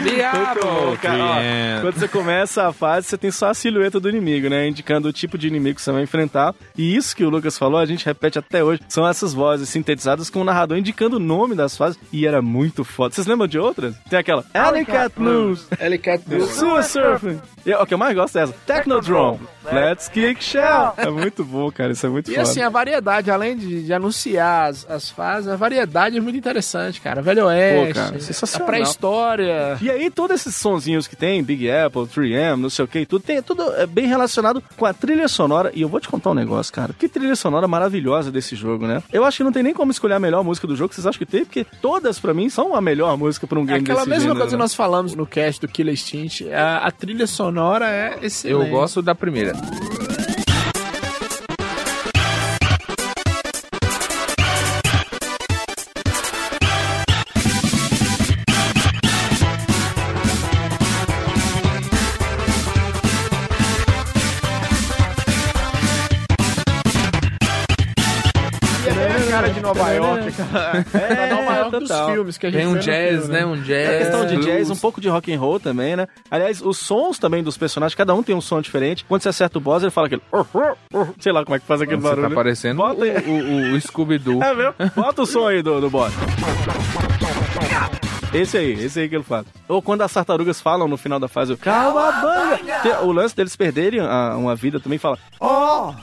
F: Big
E: Muito bom,
F: Apple,
E: cara. Ó, Quando você começa a fase, você tem só a silhueta do inimigo, né? Indicando o tipo de inimigo que você vai enfrentar. E isso que o Lucas falou, a gente repete até hoje. São essas vozes sintetizadas com o narrador indicando o nome das fases. E era muito foda. Vocês lembram de outras? Tem aquela Alley Cat Blues,
H: Alley Cat Blues.
E: Sewer Surfing. E, o que eu mais gosto é essa. Technodrome. Let's Kick Shell. É muito bom, cara. Isso é muito
H: E
E: foda.
H: assim, a variedade, além de, de anunciar as, as fases, a variedade é muito interessante, cara. Velho Oeste,
E: Pô, cara,
H: a pré-história.
E: E aí, todos esses sonzinhos que tem, Big Apple, 3M, não sei o que, e tudo, tem tudo é bem relacionado com a trilha sonora. E eu vou te contar um negócio, cara. Que trilha sonora maravilhosa desse jogo, né? Eu acho que não tem nem como escolher a melhor música do jogo. Vocês acham que tem? Porque todas, pra mim, são a melhor música pra um
H: É
E: game
H: aquela
E: desse
H: mesma
E: gênero,
H: coisa que
E: né?
H: nós falamos no cast do Killer Instinct. A, a trilha sonora é excelente.
F: Eu gosto da primeira.
H: E Nova York, cara. É, Nova York dos
E: total.
H: filmes que a gente
F: Tem um jazz,
H: filme,
F: né? Um jazz.
E: É questão de
F: blues.
E: jazz, um pouco de rock and roll também, né? Aliás, os sons também dos personagens, cada um tem um som diferente. Quando você acerta o boss, ele fala aquele... Sei lá como é que faz aquele
F: Você
E: barulho.
F: tá parecendo
E: Bota aí.
F: o, o, o Scooby-Doo.
E: É mesmo? Bota o som aí do, do boss. Esse aí, esse aí que ele faz. Ou quando as tartarugas falam no final da fase, o Calabanga! Tem- O lance deles perderem a- uma vida também fala, oh,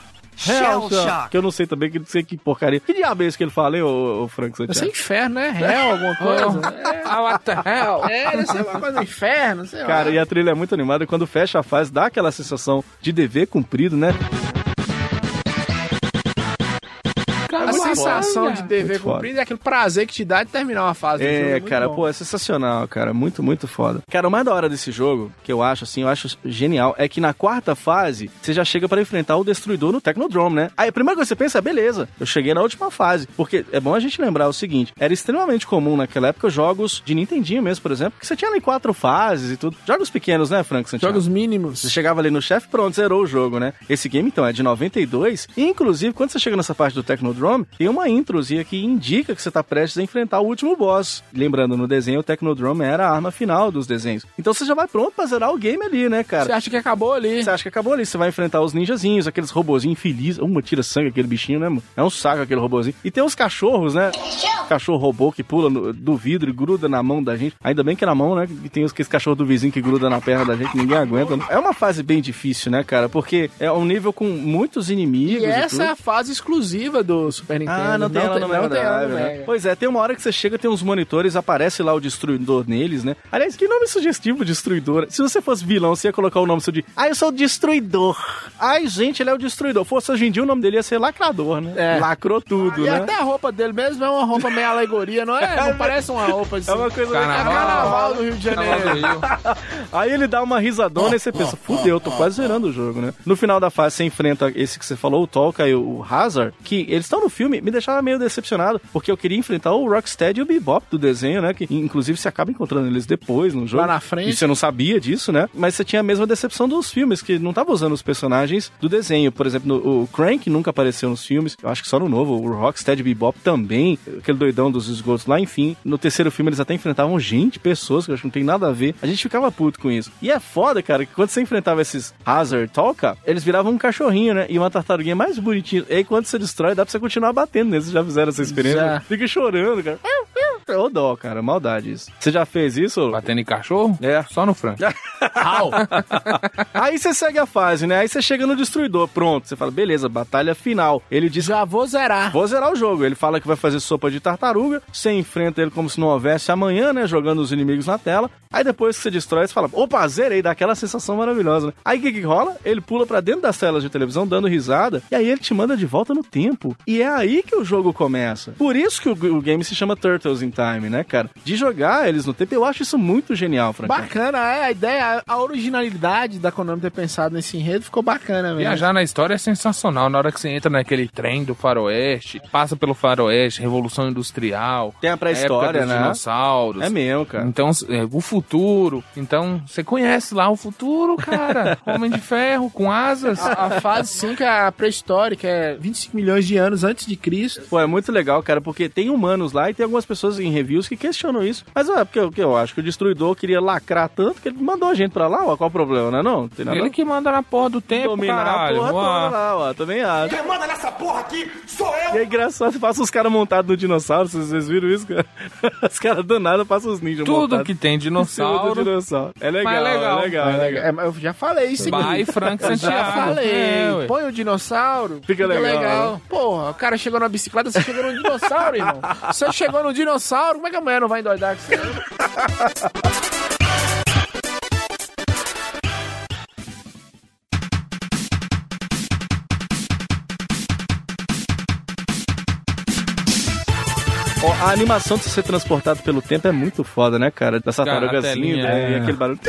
E: Hell Shock. Que eu não sei também, que não sei que porcaria. Que diabo é esse que ele fala, hein, ô, ô Frank
H: Deve ser
E: Santiago?
H: inferno, né? Hell, alguma coisa.
F: Ah, what the hell?
H: É, deve ser alguma coisa do inferno, sei lá.
E: Cara, e a trilha é muito animada. e Quando fecha a fase, dá aquela sensação de dever cumprido, né?
H: A sensação de dever
E: Muito foda.
H: cumprido é aquele prazer que te dá de terminar uma fase. do jogo,
E: É,
H: muito
E: cara,
H: bom.
E: pô, é sensacional, cara. Muito, muito foda. Cara, o mais da hora desse jogo, que eu acho, assim, eu acho genial, é que na quarta fase, você já chega pra enfrentar o Destruidor no Technodrome, né? Aí a primeira coisa que você pensa é, beleza, eu cheguei na última fase. Porque é bom a gente lembrar o seguinte, era extremamente comum naquela época jogos de Nintendinho mesmo, por exemplo, que você tinha ali quatro fases e tudo. Jogos pequenos, né, Frank Santiago?
H: Jogos mínimos.
E: Você chegava ali no chefe, pronto, zerou o jogo, né? Esse game, então, é de 92. E, inclusive, quando você chega nessa parte do Technodrome, tem uma introzinha que indica que você tá prestes a enfrentar o último boss. Lembrando, no desenho, o Technodrome era a arma final dos desenhos. Então você já vai pronto pra zerar o game ali, né,
H: Você
E: cara?
H: acha que acabou ali.
E: Você acha que acabou ali, você vai enfrentar os ninjazinhos, aqueles robozinhos infelizes. Uma tira sangue aquele bichinho, né, mano? É um saco aquele robozinho. E tem os cachorros, né? Cachorro robô que pula no- do vidro e gruda na mão da gente. Ainda bem que é na mão, né? E tem os, aqueles cachorros do vizinho que gruda na perna da gente, ninguém aguenta. né? É uma fase bem difícil, né, cara? Porque é um nível com muitos inimigos.
H: E
E: e
H: essa
E: tudo.
H: é a fase exclusiva do Super Nintendo.
E: Ah, não tem ela no Mega
H: não tem ela
E: Drive,
H: no
E: né?
H: Mega.
E: Pois é, tem uma hora que você chega, tem uns monitores, aparece lá o destruidor neles, né? Aliás, que nome sugestivo, destruidor. Se você fosse vilão, você ia colocar o nome seu de. Ah, eu sou o destruidor. Ai, gente, ele é o destruidor. Fosse hoje em dia, o nome dele ia ser lacrador, né?
H: É.
E: Lacrou tudo,
H: E
E: né?
H: até a roupa dele mesmo é uma roupa meio alegoria, não é? Não parece uma roupa assim.
E: É uma coisa
H: É
F: Carnaval.
H: carnaval do Rio de Janeiro.
F: Carnaval Rio.
E: Aí ele dá uma risadona e você pensa, fudeu, tô quase zerando o jogo, né? No final da fase, você enfrenta esse que você falou, o Tolka e o Hazard, que eles estão no filme, me deixava meio decepcionado, porque eu queria enfrentar o Rocksteady e o Bebop do desenho, né? Que inclusive você acaba encontrando eles depois no jogo.
H: Lá na frente.
E: E você não sabia disso, né? Mas você tinha a mesma decepção dos filmes, que não tava usando os personagens do desenho. Por exemplo, no- o Crank nunca apareceu nos filmes, eu acho que só no novo. O Rocksteady e Bebop também, aquele doidão dos esgotos lá, enfim. No terceiro filme eles até enfrentavam gente, pessoas, que eu acho que não tem nada a ver. A gente ficava puto com isso. E é foda, cara, que quando você enfrentava esses Hazard Tolka, eles viravam um cachorrinho, né? E uma tartaruguinha mais bonitinha. E aí quando você destrói, dá pra você continuar batendo neles. Vocês já fizeram essa experiência?
H: Já.
E: Fica chorando, cara. Ô dó, cara, maldade isso. Você já fez isso?
F: Batendo em cachorro?
E: É.
F: Só no frango.
E: Aí você segue a fase, né? Aí você chega no destruidor, pronto. Você fala, beleza, batalha final. Ele diz,
H: Já vou zerar.
E: vou zerar o jogo. Ele fala que vai fazer sopa de tartaruga. Você enfrenta ele como se não houvesse amanhã, né? Jogando os inimigos na tela. Aí depois que você destrói, você fala, opa, zerei, dá aquela sensação maravilhosa, né? Aí o que que rola? Ele pula pra dentro das telas de televisão, dando risada. E aí ele te manda de volta no tempo. E é aí que o jogo começa. Por isso que o, o game se chama Turtles in Time, né, cara? De jogar eles no tempo, eu acho isso muito genial, Frank.
H: Bacana, é a ideia, a originalidade da Konami ter pensado nesse enredo ficou bacana mesmo.
F: Viajar na história é sensacional. Na hora que você entra naquele trem do faroeste, passa pelo faroeste, Revolução Industrial.
E: Tem a pré-história, né?
F: dinossauros.
E: É mesmo, cara.
F: Então, é, o futuro. Então, você conhece lá o futuro, cara. Homem de ferro, com asas.
H: A, a fase 5 é a pré-histórica, é 25 milhões de anos antes de Cristo.
E: Pô, é muito legal, cara, porque tem humanos lá e tem algumas pessoas em reviews que questionam isso. Mas é porque, porque eu acho que o Destruidor queria lacrar tanto que ele mandou a gente pra lá, ó. Qual o problema, né? Não, não tem nada
F: Ele que manda na porra do tempo,
E: dominar
F: caralho.
E: a porra
F: Ué.
E: toda lá, ó. Também acho.
L: Quem manda nessa porra aqui sou eu!
E: E é engraçado, passa os caras montados no dinossauro, vocês, vocês viram isso, cara? Os caras do nada passam os ninjas
F: Tudo
E: montados
F: que tem dinossauro.
E: dinossauro. É legal,
F: Mas é legal.
E: é legal, é legal.
H: É, mas eu já falei isso aqui.
F: Vai, Frank Santiago.
H: Já falei.
F: É.
H: Põe o dinossauro.
E: Fica legal, né?
H: Porra, o cara chegou na bicicleta, você chegou no dinossauro, irmão. Você chegou no dinossauro, como é que a mulher não vai endoidar com você?
E: Ó, a animação de você ser transportado pelo tempo é muito foda, né, cara? Da
F: Cara, a
E: tartarugazinha,
F: telinha,
E: né?
F: é.
E: E aquele barulho.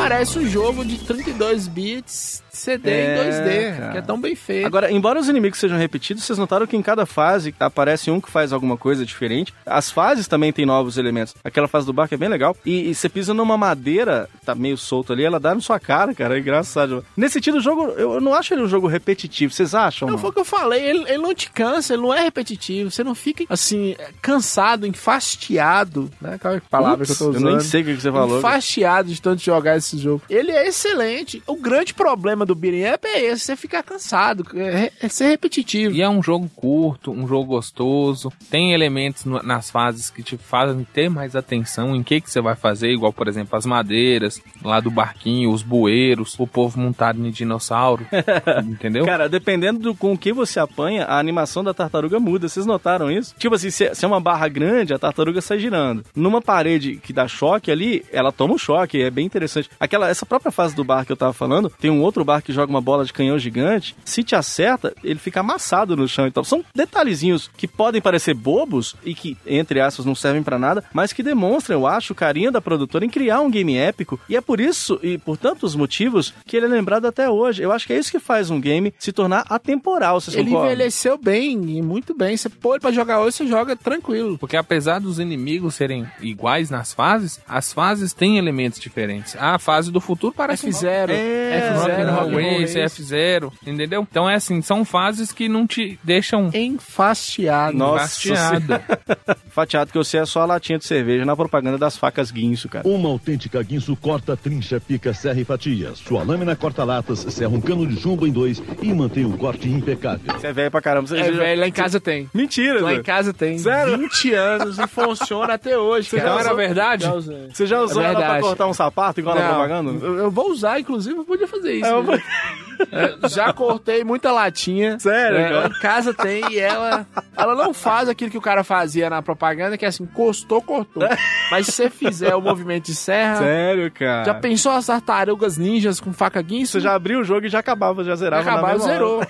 H: Parece um jogo de 32 bits CD
E: É,
H: em 2D,
E: cara.
H: que é tão bem feito.
E: Agora, embora os inimigos sejam repetidos, vocês notaram que em cada fase aparece um que faz alguma coisa diferente. As fases também têm novos elementos. Aquela fase do barco é bem legal. E, e você pisa numa madeira, tá meio solto ali, ela dá na sua cara, cara. É engraçado. Nesse sentido, o jogo, eu, eu não acho ele um jogo repetitivo. Vocês acham?
H: Não
E: mano?
H: foi o que eu falei, ele, ele não te cansa, ele não é repetitivo, você não fica, assim, cansado, enfastiado, né? Qual é a palavra
E: Putz,
H: que eu tô
E: eu
H: usando?
E: nem sei o que que você falou.
H: Enfastiado de tanto jogar esse jogo. Ele é excelente. O grande problema do beat'em up é esse, você ficar cansado, é, é ser repetitivo.
F: E é um jogo curto, um jogo gostoso. Tem elementos no- nas fases que te fazem ter mais atenção em que que você vai fazer, igual, por exemplo, as madeiras lá do barquinho, os bueiros, o povo montado em dinossauro. entendeu?
E: Cara, dependendo do com o que você apanha, a animação da tartaruga muda. Vocês notaram isso? Tipo assim, se, se é uma barra grande, a tartaruga sai girando. Numa parede que dá choque ali, ela toma um choque. É bem interessante. Aquela, essa própria fase do bar que eu tava falando, tem um outro bar que joga uma bola de canhão gigante. Se te acerta, ele fica amassado no chão. Então, são detalhezinhos que podem parecer bobos e que, entre aspas, não servem pra nada, mas que demonstram, eu acho, o carinho da produtora em criar um game épico. E é por isso e por tantos motivos que ele é lembrado até hoje. Eu acho que é isso que faz um game se tornar atemporal. Vocês
H: Ele
E: concordam?
H: envelheceu bem e muito bem. Você pôr ele pra jogar hoje, você joga tranquilo.
F: Porque apesar dos inimigos serem iguais nas fases, as fases têm elementos diferentes. A fase do futuro parece um
H: F0,
E: É,
H: F0,
F: Rock'n'Roll
H: Rock'n'Roll
F: Race,
H: Race.
F: F0, entendeu? Então é assim, são fases que não te deixam
H: Enfastiado.
E: Nossa
F: enfastiado.
E: Fatiado que eu sei é só a latinha de cerveja na propaganda das facas guinso, cara.
G: Uma autêntica guinso corta, trincha, pica, serra e fatia. Sua lâmina corta latas, serra um cano de chumbo em dois e mantém o corte impecável.
E: Você é velho pra caramba. Você
H: É,
E: já-
H: velho, lá em casa tem.
E: Mentira,
H: Lá em casa tem.
E: Sério?
H: 20 anos e funciona até hoje, cara.
F: Não era verdade?
H: Já.
E: Você já usou
H: É
E: ela pra cortar um sapato igual
H: Não,
E: propaganda?
H: Eu, eu vou usar, inclusive, eu podia fazer isso.
E: É, eu
H: né? É, já cortei muita latinha.
E: Sério,
H: É, em casa tem e ela, ela não faz aquilo que o cara fazia na propaganda, que é assim, cortou, cortou. Mas se você fizer o movimento de serra,
E: Sério, cara.
H: já pensou as tartarugas ninjas com faca guinso?
E: Você já abriu o jogo e já acabava, já zerava na
H: acabava,
E: mesma
H: zerou.
E: hora.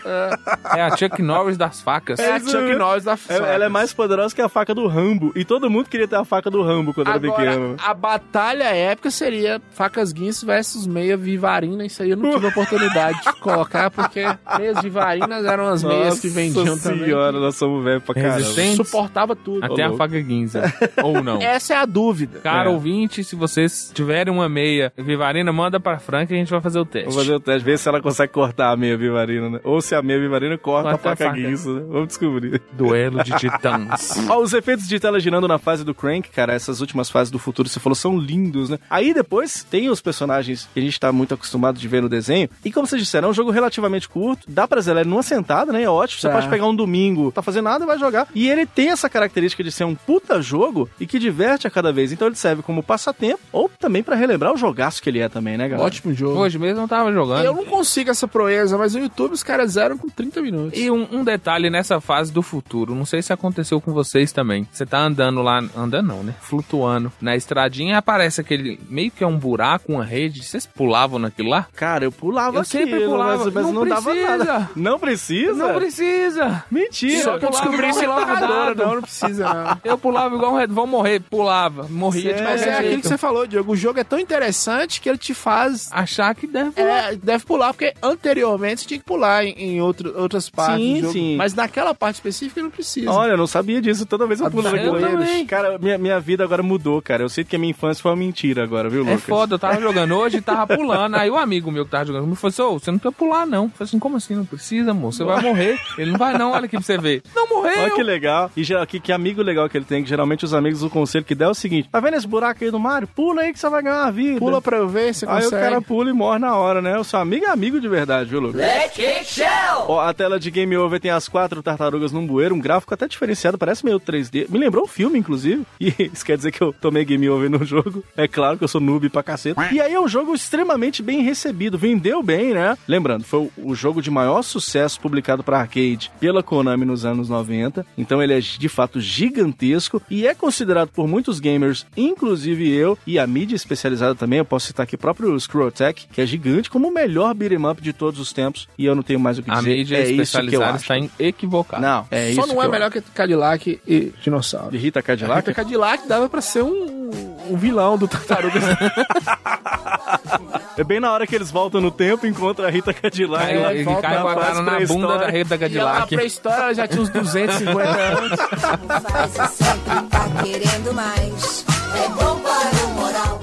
H: É,
F: É a Chuck Norris das facas.
H: é a Chuck. Norris da
E: É,
H: faca.
E: ela é mais poderosa que a faca do Rambo. E todo mundo queria ter a faca do Rambo quando era
H: Agora,
E: pequeno.
H: a batalha épica seria facas guinso versus meia vivarina. Isso aí eu não tive oportunidade de colocar, porque meias vivarinas eram as meias que vendiam
E: Nossa
H: também.
E: senhora, nós somos velhos pra caramba.
H: Suportava tudo.
F: Até a faca guinza. Ou não.
H: Essa é a dúvida.
F: Cara
E: É.
F: ouvinte, se vocês tiverem uma meia vivarina, manda pra Franca e a gente vai fazer o teste.
E: Vamos fazer o teste, ver se ela consegue cortar a meia vivarina, né? Ou se a meia vivarina corta a
F: a
E: faca
F: faca.
E: guinso, né? Vamos descobrir.
F: Duelo de titãs.
E: Ó, os efeitos de tela girando na fase do Crank, cara, essas últimas fases do futuro, você falou, são lindos, né? Aí depois tem os personagens que a gente tá muito acostumado de ver no desenho. E como vocês disseram, um jogo relativamente curto, dá pra zerar ele numa sentada, né? É ótimo. Você
H: Tá.
E: pode pegar um domingo, tá fazendo nada e vai jogar. E ele tem essa característica de ser um puta jogo e que diverte a cada vez. Então ele serve como passatempo ou também pra relembrar o jogaço que ele é também, né, galera?
H: Ótimo jogo.
F: Hoje mesmo eu tava jogando.
H: Eu não consigo essa proeza, mas no YouTube os caras zeram com 30 minutos.
F: E um, um detalhe nessa fase do futuro, não sei se aconteceu com vocês também. Você tá andando lá, andando não, né? Flutuando na estradinha e aparece aquele meio que é um buraco, uma rede. Vocês pulavam naquilo lá?
E: Cara, eu pulava
F: Eu sempre
E: aquilo.
F: Pulava.
E: mas, mas não,
F: não
E: dava
F: precisa.
E: nada. Não precisa?
F: Não precisa.
E: Mentira.
H: Só que eu
F: pulava
H: descobri isso em locadora,
F: retardado.
H: não, não precisa não.
F: Eu pulava igual um red... Vão morrer, pulava. Morria de
H: Mas é aquilo
F: jeito.
H: que você falou, Diogo. O jogo é tão interessante que ele te faz
F: Achar que deve pular.
H: É, deve pular, porque anteriormente você tinha que pular em, em outro, outras partes
E: Sim,
H: do jogo.
E: sim.
H: Mas naquela parte específica não precisa.
E: Olha, eu não sabia disso. Toda vez eu pulo
H: Ah,
E: naquilo. Cara, minha, minha vida agora mudou, cara. Eu sei que a minha infância foi uma mentira agora, viu,
F: É
E: Lucas?
F: foda, eu tava jogando hoje e tava pulando. Aí o amigo meu que tava jogando comigo falou assim: Ô, você não precisa pular, não. Falei assim: como assim? Não precisa, moço? Você vai morrer. Ele não vai, não. Olha aqui pra você ver. Não morreu.
E: Olha que legal. E geral, que, que amigo legal que ele tem, que geralmente os amigos do conselho que der é o seguinte: tá vendo esse buraco aí do Mario? Pula aí que você vai ganhar uma vida.
H: Pula pra eu ver,
E: Aí
H: consegue.
E: o cara pula e morre na hora, né? O seu amigo é amigo de verdade, viu, Lucas? Ó, a tela de Game Over tem as quatro tartarugas num bueiro, um gráfico até diferenciado, parece meio 3D. Me lembrou um filme, inclusive. E isso quer dizer que eu tomei Game Over no jogo. É claro que eu sou noob pra caceta. E aí é um jogo extremamente bem recebido, vendeu bem, né? Lembrando, foi o- jogo de maior sucesso publicado para arcade pela Konami nos anos 90. Então ele é de fato gigantesco e é considerado por muitos gamers, inclusive eu e a mídia especializada também. Eu posso citar aqui o próprio Screwtech, que é gigante, como o melhor beat'em up de todos os tempos. E eu não tenho mais o que
F: A
E: dizer.
F: mídia
E: é isso que eu
F: especializada
E: acho.
F: está em- equivocada.
E: Não, é isso
H: Só não
E: que
H: é melhor que Cadillac e Dinossauro.
E: De Rita Cadillac?
H: Rita Cadillac dava pra ser um, um vilão do Tartarugas.
E: É bem na hora que eles voltam no tempo e encontram a Rita Cadillac. Lá
F: ele
E: volta
F: cai com a cara na bunda da rede da
H: e ela na
F: Cadillac.
H: pré-história ela já tinha uns 250 anos.
M: Faz sempre tá querendo mais. É bom para o moral.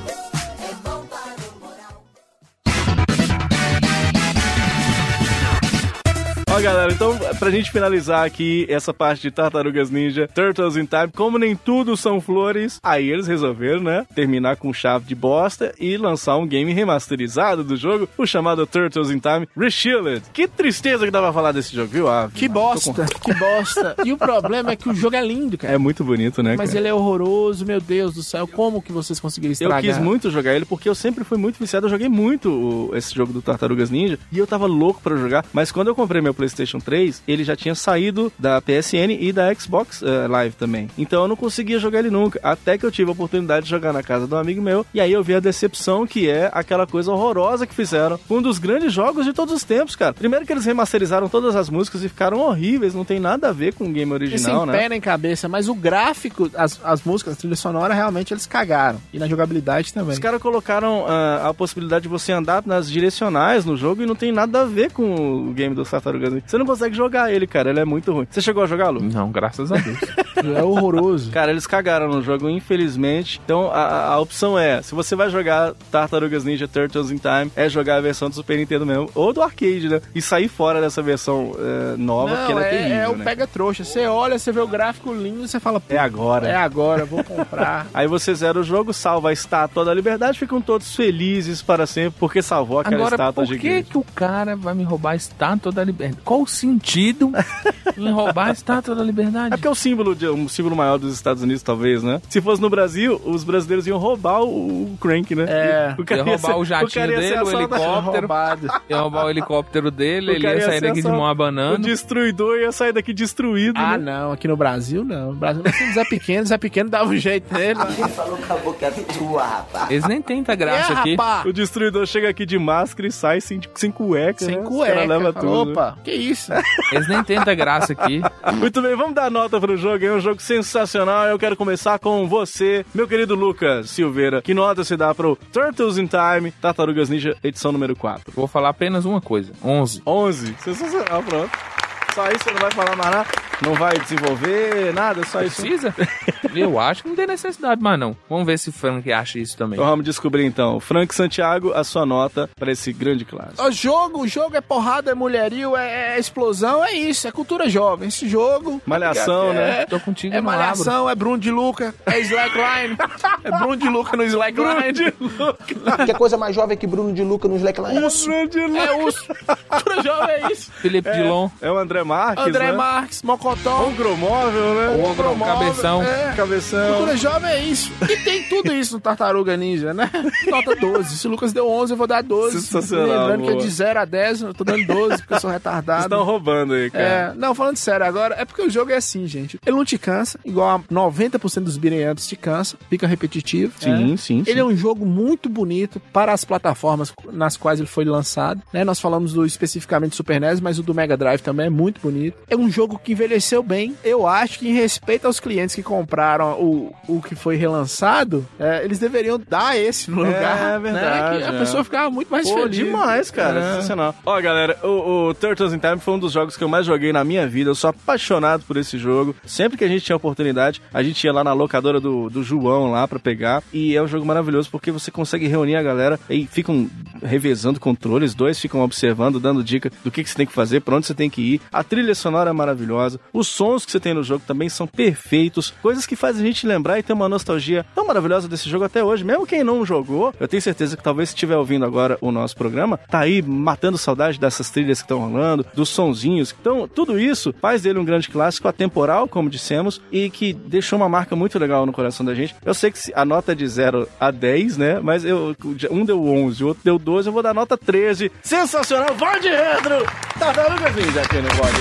E: Ó, galera, então, pra gente finalizar aqui essa parte de Tartarugas Ninja, Turtles in Time, como nem tudo são flores, aí eles resolveram, né, terminar com chave de bosta e lançar um game remasterizado do jogo, o chamado Turtles in Time Reshielded. Que tristeza que dá pra falar desse jogo, viu, Ave?
H: Que bosta, que bosta. E o problema é que o jogo é lindo, cara.
E: É muito bonito, né,
H: Mas
E: cara?
H: ele é horroroso, meu Deus do céu. Como que vocês conseguiram
E: Eu
H: estragar?
E: quis muito jogar ele porque eu sempre fui muito viciado. Eu joguei muito esse jogo do Tartarugas Ninja e eu tava louco pra jogar. Mas quando eu comprei meu PlayStation 3, ele já tinha saído da PSN e da Xbox eh, Live também. Então eu não conseguia jogar ele nunca. Até que eu tive a oportunidade de jogar na casa de um amigo meu. E aí eu vi a decepção que é aquela coisa horrorosa que fizeram. Um dos grandes jogos de todos os tempos, cara. Primeiro que eles remasterizaram todas as músicas e ficaram horríveis. Não tem nada a ver com o game original,
H: sem
E: né?
H: pé nem cabeça, mas o gráfico, as, as músicas, a trilha sonora, realmente eles cagaram. E na jogabilidade também.
E: Os caras colocaram ah, a possibilidade de você andar nas direcionais no jogo e não tem nada a ver com o game do Tartarugas Ninja. Você não consegue jogar ele, cara. Ele é muito ruim. Você chegou a jogar, Lu?
F: Não, graças a Deus.
H: É horroroso.
E: Cara, eles cagaram no jogo, infelizmente. Então, a, a- opção é, se você vai jogar Tartarugas Ninja Turtles in Time, é jogar a versão do Super Nintendo mesmo, ou do arcade, né? E sair fora dessa versão eh, nova,
H: Não,
E: porque ela é,
H: é,
E: terrível,
H: é o
E: né?
H: pega trouxa. Você olha, você vê o gráfico lindo e você fala,
E: É agora.
H: é agora, vou comprar.
E: Aí você zera o jogo, salva a estátua da liberdade, ficam todos felizes para sempre, porque salvou aquela
F: Agora,
E: estátua
F: por que,
E: gigante.
F: que o cara vai me roubar a estátua da liberdade? Qual o sentido em roubar a estátua da liberdade?
E: É porque é o símbolo, de, um símbolo maior dos Estados Unidos, talvez, né? Se fosse no Brasil, os brasileiros iam roubar o, o Crank, né?
H: É.
E: o
F: Ia roubar o jatinho
E: ser
F: dele, o helicóptero. Ia roubar o helicóptero dele,
E: O
F: ele ia sair
E: ser
F: daqui de mão
E: O
F: abanando.
E: destruidor ia sair daqui destruído,
H: Ah,
E: né?
H: não, aqui no Brasil não. No Brasil temos Zé Pequeno, Zé Pequeno dava um jeito nele.
K: Falou com a boca tua, rapaz.
F: Eles nem tanta graça
H: é,
F: aqui.
H: rapá.
E: O destruidor chega aqui de máscara e sai sem, sem cueca,
H: Sem
E: né? Os
H: cueca.
E: levam
H: Fala,
E: tudo. né?
H: Opa, que isso?
F: Eles nem têm tanta graça aqui.
E: Muito bem, vamos dar nota pro jogo. É um jogo sensacional. Eu quero começar com você, meu querido Lucas Silveira. Que nota você dá pro Turtles in Time, Tartarugas Ninja, edição número 4?
F: Vou falar apenas uma coisa: 11.
E: 11. Sensacional, pronto. Só isso você não vai falar mais nada? Não vai desenvolver nada? Só isso?
F: Precisa? Eu acho que não tem necessidade mais, não. Vamos ver se o Frank acha isso também.
E: Então vamos descobrir então. Frank Santiago, a sua nota para esse grande clássico.
H: O jogo, o jogo é porrada, é mulherio, é, é explosão, é isso, é cultura jovem. Esse jogo.
E: Malhação,
H: é,
E: né?
F: Tô contigo
H: É
F: no abro.
H: malhação, é Bruno de Luca, é slackline. é Bruno de Luca no slackline.
N: Que coisa mais jovem que Bruno de Luca no Slackline?
H: Urso. É urso. Cultura jovem é isso.
F: Felipe Dilon.
E: É o André Marques,
H: André
E: né?
H: Marques, Mocotó.
E: Ogromóvel, né?
F: O ogro, cabeção.
H: É.
E: Cabeção.
H: Cultura jovem é isso. E tem tudo isso no Tartaruga Ninja, né? Nota 12. Se o Lucas deu 11, eu vou dar 12.
E: Sensacional,
H: Lembrando que é
E: boa.
H: de 0 a 10, eu tô dando 12 porque eu sou
E: Vocês
H: retardado.
E: estão roubando aí, cara.
H: É, não, falando sério agora, é porque o jogo é assim, gente. Ele não te cansa, igual a 90% dos beat'em ups te cansa, fica repetitivo.
E: Sim,
H: É.
E: sim, sim.
H: Ele é um jogo muito bonito para as plataformas nas quais ele foi lançado, né? Nós falamos do especificamente do Super NES, mas o do Mega Drive também é muito bonito. É um jogo que envelheceu bem. Eu acho que em respeito aos clientes que compraram o, o que foi relançado, é, eles deveriam dar esse no
E: É,
H: lugar,
E: é verdade,
H: né? A pessoa ficava muito mais
E: Pô,
H: feliz.
E: demais, cara.
H: É.
E: Sensacional. Ó, galera, o, o Turtles in Time foi um dos jogos que eu mais joguei na minha vida. Eu sou apaixonado por esse jogo. Sempre que a gente tinha oportunidade, a gente ia lá na locadora do, do João lá pra pegar. E é um jogo maravilhoso porque você consegue reunir a galera e ficam revezando controles. Dois ficam observando, dando dica do que, que você tem que fazer, pra onde você tem que ir. A trilha sonora é maravilhosa. Os sons que você tem no jogo também são perfeitos. Coisas que fazem a gente lembrar e ter uma nostalgia tão maravilhosa desse jogo até hoje. Mesmo quem não jogou, eu tenho certeza que talvez se estiver ouvindo agora o nosso programa, tá aí matando saudade dessas trilhas que estão rolando, dos sonzinhos. Então, tudo isso faz dele um grande clássico atemporal, como dissemos, e que deixou uma marca muito legal no coração da gente. Eu sei que a nota é de 0 a 10, né? Mas eu, um deu 11, o outro deu 12, eu vou dar nota 13. Sensacional! Vai de retro! Tartarugas Ninja aqui no Vai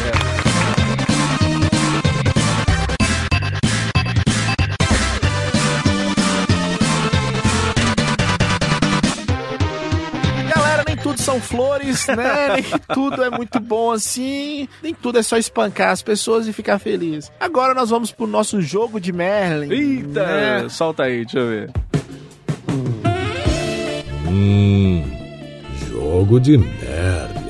H: Galera, nem tudo são flores, né? Nem tudo é muito bom assim. Nem tudo é só espancar as pessoas e ficar feliz. Agora nós vamos pro nosso jogo de Merlin.
E: Eita!
H: né?
E: Solta aí, deixa eu ver.
O: Hum, jogo de Merlin.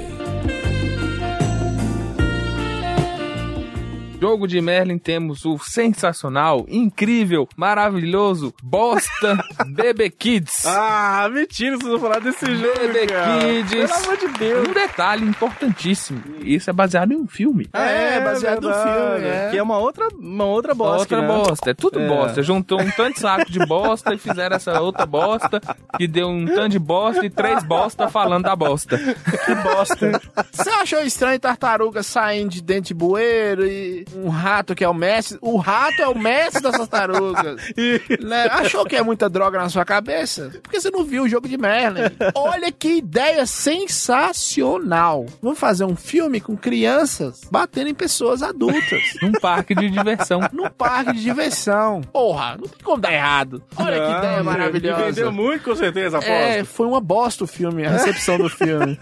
F: Jogo de Merlin temos o sensacional, incrível, maravilhoso, bosta, Bebê Kids.
E: Ah, mentira, vocês vão falar desse jogo,
F: Bebê
E: cara.
F: Kids.
E: Pelo amor de Deus.
F: Um detalhe importantíssimo. Isso é baseado em um filme.
H: É, baseado no filme, é.
E: Que é uma outra, uma outra bosta.
F: outra
E: né?
F: bosta, é tudo
E: É.
F: bosta. Juntou um tanto de saco de bosta e fizeram essa outra bosta, que deu um tanto de bosta e três bosta falando da bosta.
H: Que bosta. Você achou estranho tartaruga saindo de dente de bueiro e um rato que é o mestre? O rato é o mestre das tartarugas. né? Achou que é muita droga na sua cabeça? Porque você não viu o jogo de Merlin. Olha que ideia sensacional. Vamos fazer um filme com crianças batendo em pessoas adultas.
F: Num parque de diversão.
H: Num parque de diversão. Porra, não tem como dar errado. Olha que
E: Ah,
H: ideia maravilhosa.
E: Vendeu muito, com certeza, aposto.
H: É, foi uma bosta o filme, a recepção do filme.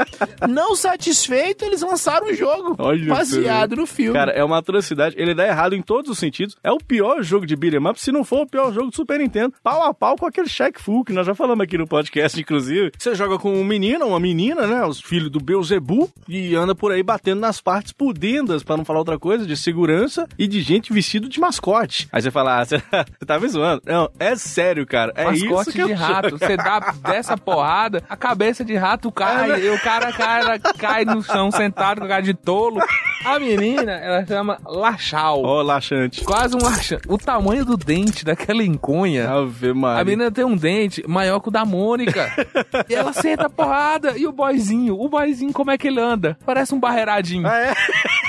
H: Não satisfeito, eles lançaram um jogo
E: Olha
H: baseado no filme.
E: Cara, é uma atrocidade. Ele dá errado em todos os sentidos. É o pior jogo de beat'em up, se não for o pior jogo do Super Nintendo. Pau a pau com aquele Shaq Fu, que nós já falamos aqui no podcast, inclusive. Você joga com um menino, uma menina, né? Os filhos do Beelzebub. E anda por aí batendo nas partes pudendas, pra não falar outra coisa, de segurança e de gente vestido de mascote. Aí você fala, ah, você, tá me zoando. Não, é sério, cara. É
F: Mascote
E: isso que é
F: de rato.
E: jogo.
F: Você dá dessa porrada, a cabeça de rato cai, e o cara, cara cai no chão sentado com cara de tolo. A menina, ela chama Lachau.
E: Ó, laxante.
F: Quase um laxante. O tamanho do dente daquela enconha.
E: Ave Maria.
F: A menina tem um dente maior que o da Mônica. e ela senta a porrada. E o boyzinho, o boyzinho, como é que ele anda? Parece um barreiradinho.
E: Ah, é?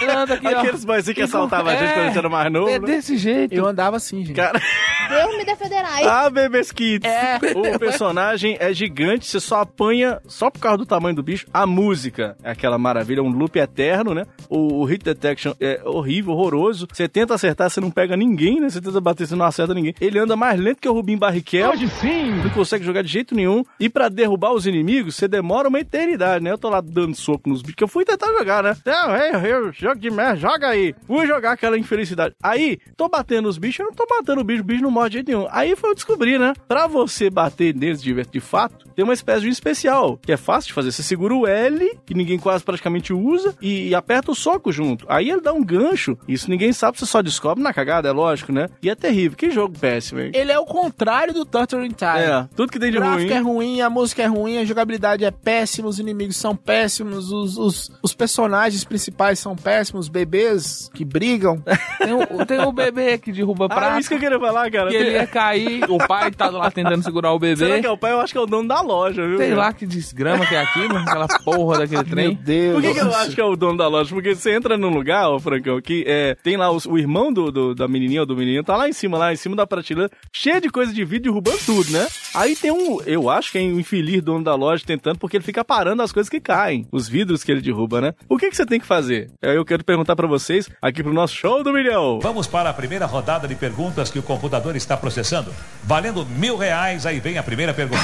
F: Ele anda aqui, ó.
E: Aqueles boyzinhos que assaltavam a gente
F: é,
E: quando a gente era mais novo.
F: É
E: né?
F: desse jeito.
H: Eu andava assim, gente.
E: Cara,
P: Deus me defenderai.
E: ah, Bebês Kids.
H: É.
E: O personagem é gigante, você só apanha, só por causa do tamanho do bicho. A música é aquela maravilha, um loop eterno, né? O, o hit detection é horrível, horroroso. Você tenta acertar, você não pega ninguém, né? Você tenta bater, você não acerta ninguém. Ele anda mais lento que o Rubim Barrichello. Hoje sim! Não consegue jogar de jeito nenhum. E pra derrubar os inimigos, você demora uma eternidade, né? Eu tô lá dando soco nos bichos, que eu fui tentar jogar, né? Não, eu, eu, jogo de merda, joga aí. Fui jogar aquela infelicidade. Aí, tô batendo os bichos, eu não tô batendo o bicho, o bicho não morde de jeito nenhum. Aí foi eu descobrir, né? Pra você bater neles de, de fato, tem uma espécie de um especial, que é fácil de fazer. Você segura o L, que ninguém quase praticamente usa, e, e aperta o soco junto. Aí ele dá um gancho. Isso ninguém sabe, você só descobre na cagada, é lógico, né? E é terrível. Que jogo péssimo, hein?
H: Ele é o contrário do Turtle in Time.
E: É, tudo que tem de
H: O
E: ruim.
H: é ruim, a música é ruim, a jogabilidade é péssima, os inimigos são péssimos, os, os, os personagens principais são péssimos, bebês que brigam.
F: Tem o, tem o bebê que derruba
E: Ah,
F: prato.
E: isso que eu queria falar, cara. Cara.
F: que ele ia cair, o pai tá lá tentando segurar o bebê.
E: Será que é o pai? Eu acho que é o dono da loja, viu?
F: Sei
E: cara?
F: lá que desgrama que é aquilo, aquela porra daquele trem.
H: Deus.
E: Por que, que eu acho que é o dono da loja? Porque você entra num lugar, ô Francão, que é, tem lá os- o, irmão do, do- da menininha ou do menino, tá lá em cima, lá em cima da prateleira, cheio de coisa de vídeo, derrubando tudo, né? Aí tem um, eu acho que é um infeliz dono da loja tentando, porque ele fica parando as coisas que caem, os vidros que ele derruba, né? O que, que você tem que fazer? Aí Eu quero perguntar pra vocês, aqui pro nosso show do milhão.
P: Vamos para a primeira rodada de perguntas que o computador está processando. Valendo mil reais, aí vem a primeira pergunta.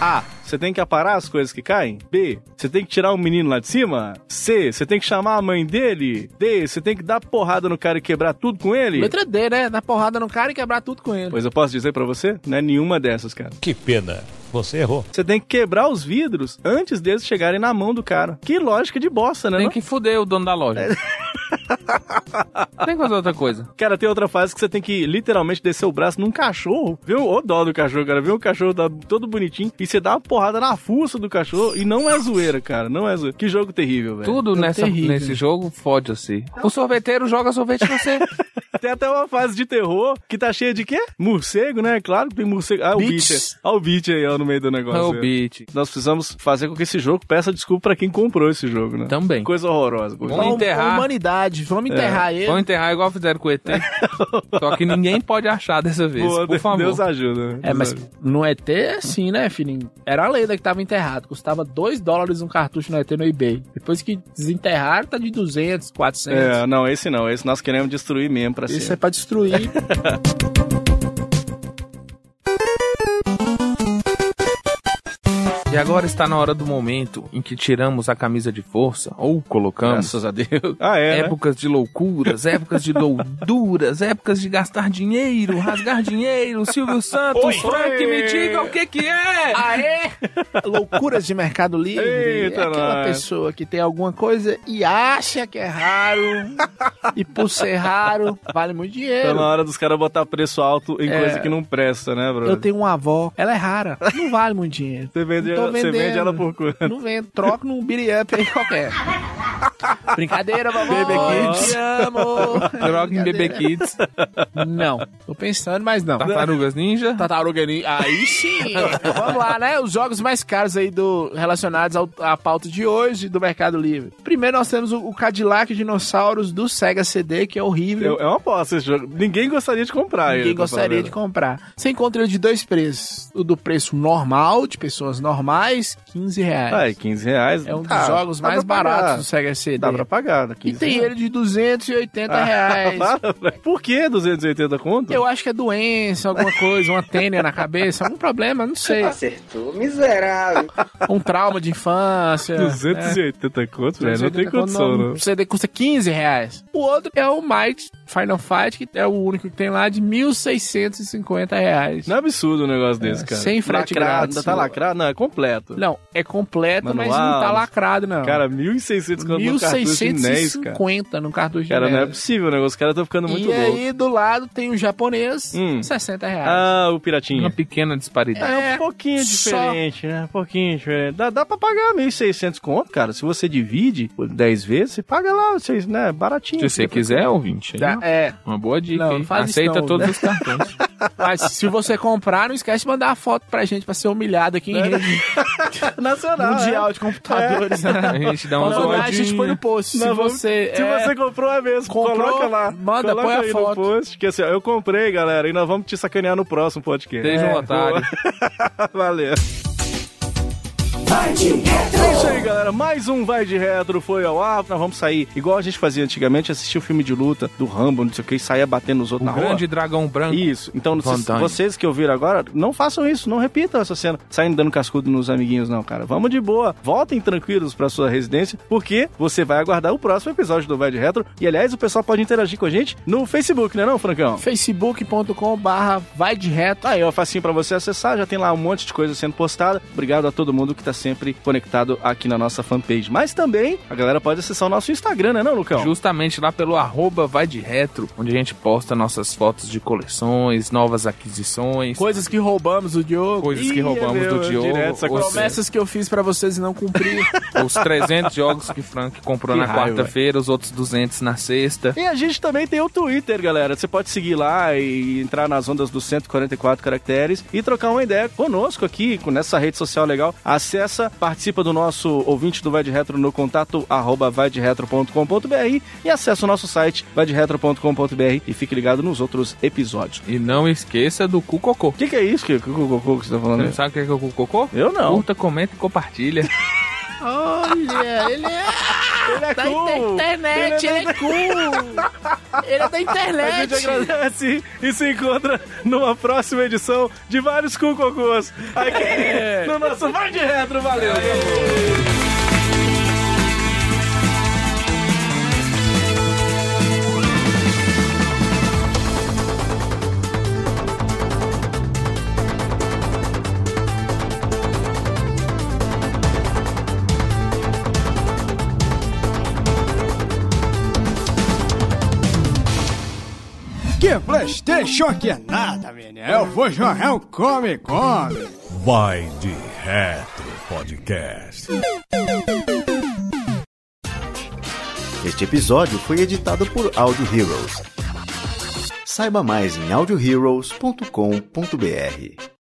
E: A. Você tem que aparar as coisas que caem? B. Você tem que tirar o menino lá de cima? C. Você tem que chamar a mãe dele? D. Você tem que dar porrada no cara e quebrar tudo com ele?
H: Letra D, né? Dar porrada no cara e quebrar tudo com ele.
E: Pois eu posso dizer pra você, não é nenhuma dessas, cara.
P: Que pena. Você errou.
E: Você tem que quebrar os vidros antes deles chegarem na mão do cara. Que lógica de bosta, né?
F: Tem
E: não?
F: que fuder o dono da loja. tem que fazer outra coisa.
E: Cara, tem outra fase que você tem que literalmente descer o braço num cachorro. Viu? Ô dó do cachorro, cara. Viu o cachorro tá todo bonitinho e você dá uma porrada na fuça do cachorro e não é zoeira, cara. Não é zoeira. Que jogo terrível, velho.
F: Tudo
H: É
F: nessa,
H: terrível.
F: nesse jogo fode você. O sorveteiro joga sorvete você.
E: Tem até uma fase de terror que tá cheia de quê? Morcego, né? Claro que tem morcego. Ah, o beat. Olha o beat aí, ó, no meio do negócio.
F: É o beat.
E: Nós precisamos fazer com que esse jogo peça desculpa pra quem comprou esse jogo, né?
F: Também.
E: Coisa horrorosa. Coisa
F: Vamos enterrar.
H: humanidade, vamos enterrar ele.
F: Vamos enterrar igual fizeram com o ET. Só que ninguém pode achar dessa vez,
E: Boa,
F: por favor.
E: Deus ajuda.
H: É, mas no ET é assim, né, filhinho? Era a lenda que tava enterrado. Custava 2 dólares um cartucho no ET no eBay. Depois que desenterraram, tá de 200, 400.
E: É, não, esse não. Esse nós queremos destruir mesmo pra
H: Isso é pra destruir.
F: E agora está na hora do momento em que tiramos a camisa de força, ou colocamos.
E: Graças a Deus. Ah, é, né?
F: Épocas de loucuras, épocas de douduras, épocas de gastar dinheiro, rasgar dinheiro, Silvio Santos,
E: Oi.
F: Frank, me diga o que que é!
H: Aê! Loucuras de Mercado Livre.
E: Eita,
H: é aquela
E: nós.
H: pessoa que tem alguma coisa e acha que é raro. e por ser raro, vale muito
E: Tá
H: dinheiro.
E: na hora dos caras botar preço alto em
H: É.
E: coisa que não presta, né, bro?
H: Eu tenho uma avó, ela é rara, não vale muito dinheiro.
E: Você vende,
H: Não tô
E: ela, você
H: vendendo.
E: vende ela por quanto?
H: Não vendo, troco num beat up aí qualquer. Brincadeira, vovó.
F: Bebê Kids.
H: Te amo.
F: Droga em Bebê. Kids,
H: Não, tô pensando, mas não.
F: Tartarugas Ninja.
H: Tartaruga Ninja. Aí sim. Vamos lá, né? Os jogos mais caros aí do, relacionados ao, à pauta de hoje do Mercado Livre. Primeiro nós temos o, o Cadillac Dinossauros do Sega CD, que é horrível.
E: É uma aposta esse jogo. Ninguém gostaria de comprar
H: Ninguém gostaria de comprar. Você encontra ele de dois preços. O do preço normal, de pessoas normais, 15 reais.
E: Ai, 15 reais.
H: É um dos
E: tá,
H: jogos
E: dá
H: mais baratos do Sega CD.
E: Dá pra pagar. né?
H: E
E: 15
H: tem
E: reais.
H: ele de 280 reais.
E: Para. Por que 280 conto?
H: Eu acho que é doença, alguma coisa, uma tênia na cabeça, algum problema, não sei.
K: Acertou, miserável.
H: Um trauma de infância. né?
E: 280 conto, velho. Não tem
H: 280
E: condição, não.
H: O CD custa 15 reais. O outro é o Might Final Fight, que é o único que tem lá de 1.650 reais.
E: Não é absurdo um negócio desse, cara.
H: sem frete
E: lacrado,
H: grátis.
E: Tá lacrado? Não, é completo.
H: Não, é completo, mas
E: Manual.
H: não tá lacrado, não.
E: Cara, 1.600 conto no cartucho cara.
H: 1.650 no cartucho
E: Cara, não é possível o negócio. Os caras estão ficando muito
H: E
E: loucos.
H: aí, do lado, tem o japonês,
E: Hum.
H: 60 reais.
E: Ah, o piratinha.
F: Uma pequena disparidade.
E: É um pouquinho
H: só-
E: diferente, né? Um pouquinho diferente. Dá, dá pra pagar 1.600 conto, cara. Se você divide por 10 vezes, você paga lá, vocês, né? Baratinho.
F: Se você quiser, ouvinte.
H: Dá- é,
F: Uma boa dica.
H: Não,
F: aí.
H: não faz isso
F: Aceita
H: não,
F: todos
H: né?
F: os cartões.
H: mas se você comprar, não esquece de mandar a foto pra gente pra ser humilhado aqui em rede
E: Nacional.
H: mundial de computadores. né?
F: A gente dá uma
H: Quando mandar, a gente põe no post. Se
E: Não, vamos-
H: você,
E: Se
H: é,
E: você comprou, é mesmo.
H: Comprou,
E: Coloca lá.
H: manda,
E: Coloca
H: põe a foto.
E: no post. Que assim, ó, eu comprei, galera, e nós vamos te sacanear no próximo podcast.
F: Seja um
E: É,
F: otário.
E: boa. Valeu. É isso aí, galera. Mais um Vai de Retro foi ao ar. Nós vamos sair, igual a gente fazia antigamente, assistir o filme de luta do Rambo, não sei o que, e saía batendo nos
F: O
E: outros na rua.
F: grande dragão branco.
E: Isso. Então, vocês, vocês que ouviram agora, não façam isso, não repitam essa cena, saindo dando cascudo nos amiguinhos, não, cara. Vamos de boa. Voltem tranquilos pra sua residência, porque você vai aguardar o próximo episódio do Vai de Retro. E, aliás, o pessoal pode interagir com a gente no Facebook, né, não, Francão?
H: facebook.com barra vai de reto.
E: Aí, ó, facinho pra você acessar, já tem lá um monte de coisa sendo postada. Obrigado a todo mundo que tá sempre conectado aqui na nossa fanpage. Mas também a galera pode acessar o nosso Instagram, né, não, Lucão?
F: Justamente lá pelo arroba vai de retro, onde a gente posta nossas fotos de coleções, novas aquisições.
H: Coisas que roubamos do Diogo.
F: Coisas que
E: Ih,
F: roubamos
E: meu,
F: do Diogo.
E: direto essa
F: os,
H: Promessas que eu fiz pra vocês e não cumpri.
F: os 300 jogos que Frank comprou
E: Que
F: na quarta-feira, os outros 200 na sexta.
E: E a gente também tem o Twitter, galera. Você pode seguir lá e entrar nas ondas dos 144 caracteres e trocar uma ideia conosco aqui, com nessa rede social legal. Acessa, participa do nosso ouvinte do Vai de Retro no contato arroba vaideretro.com.br e acessa o nosso site vaideretro.com.br e fique ligado nos outros episódios.
F: E não esqueça do cu cocô.
E: O que, que é isso que, que, que, que, que você tá falando?
F: Você sabe o que é é o cu cocô?
E: Eu não.
F: Curta, comenta e compartilha.
H: Olha, ele é.
E: Ele é
H: da
E: cool.
H: internet, ele é cool. Ele é da
E: A
H: internet.
E: gente agradece e se encontra numa próxima edição de vários Cucocôs aqui no nosso Vai de Retro. Valeu!
A: Playstation que é nada, menino. Eu vou jogar um come, come.
O: Vai de Retro Podcast.
Q: Este episódio foi editado por Audio Heroes. Saiba mais em audioheroes.com.br.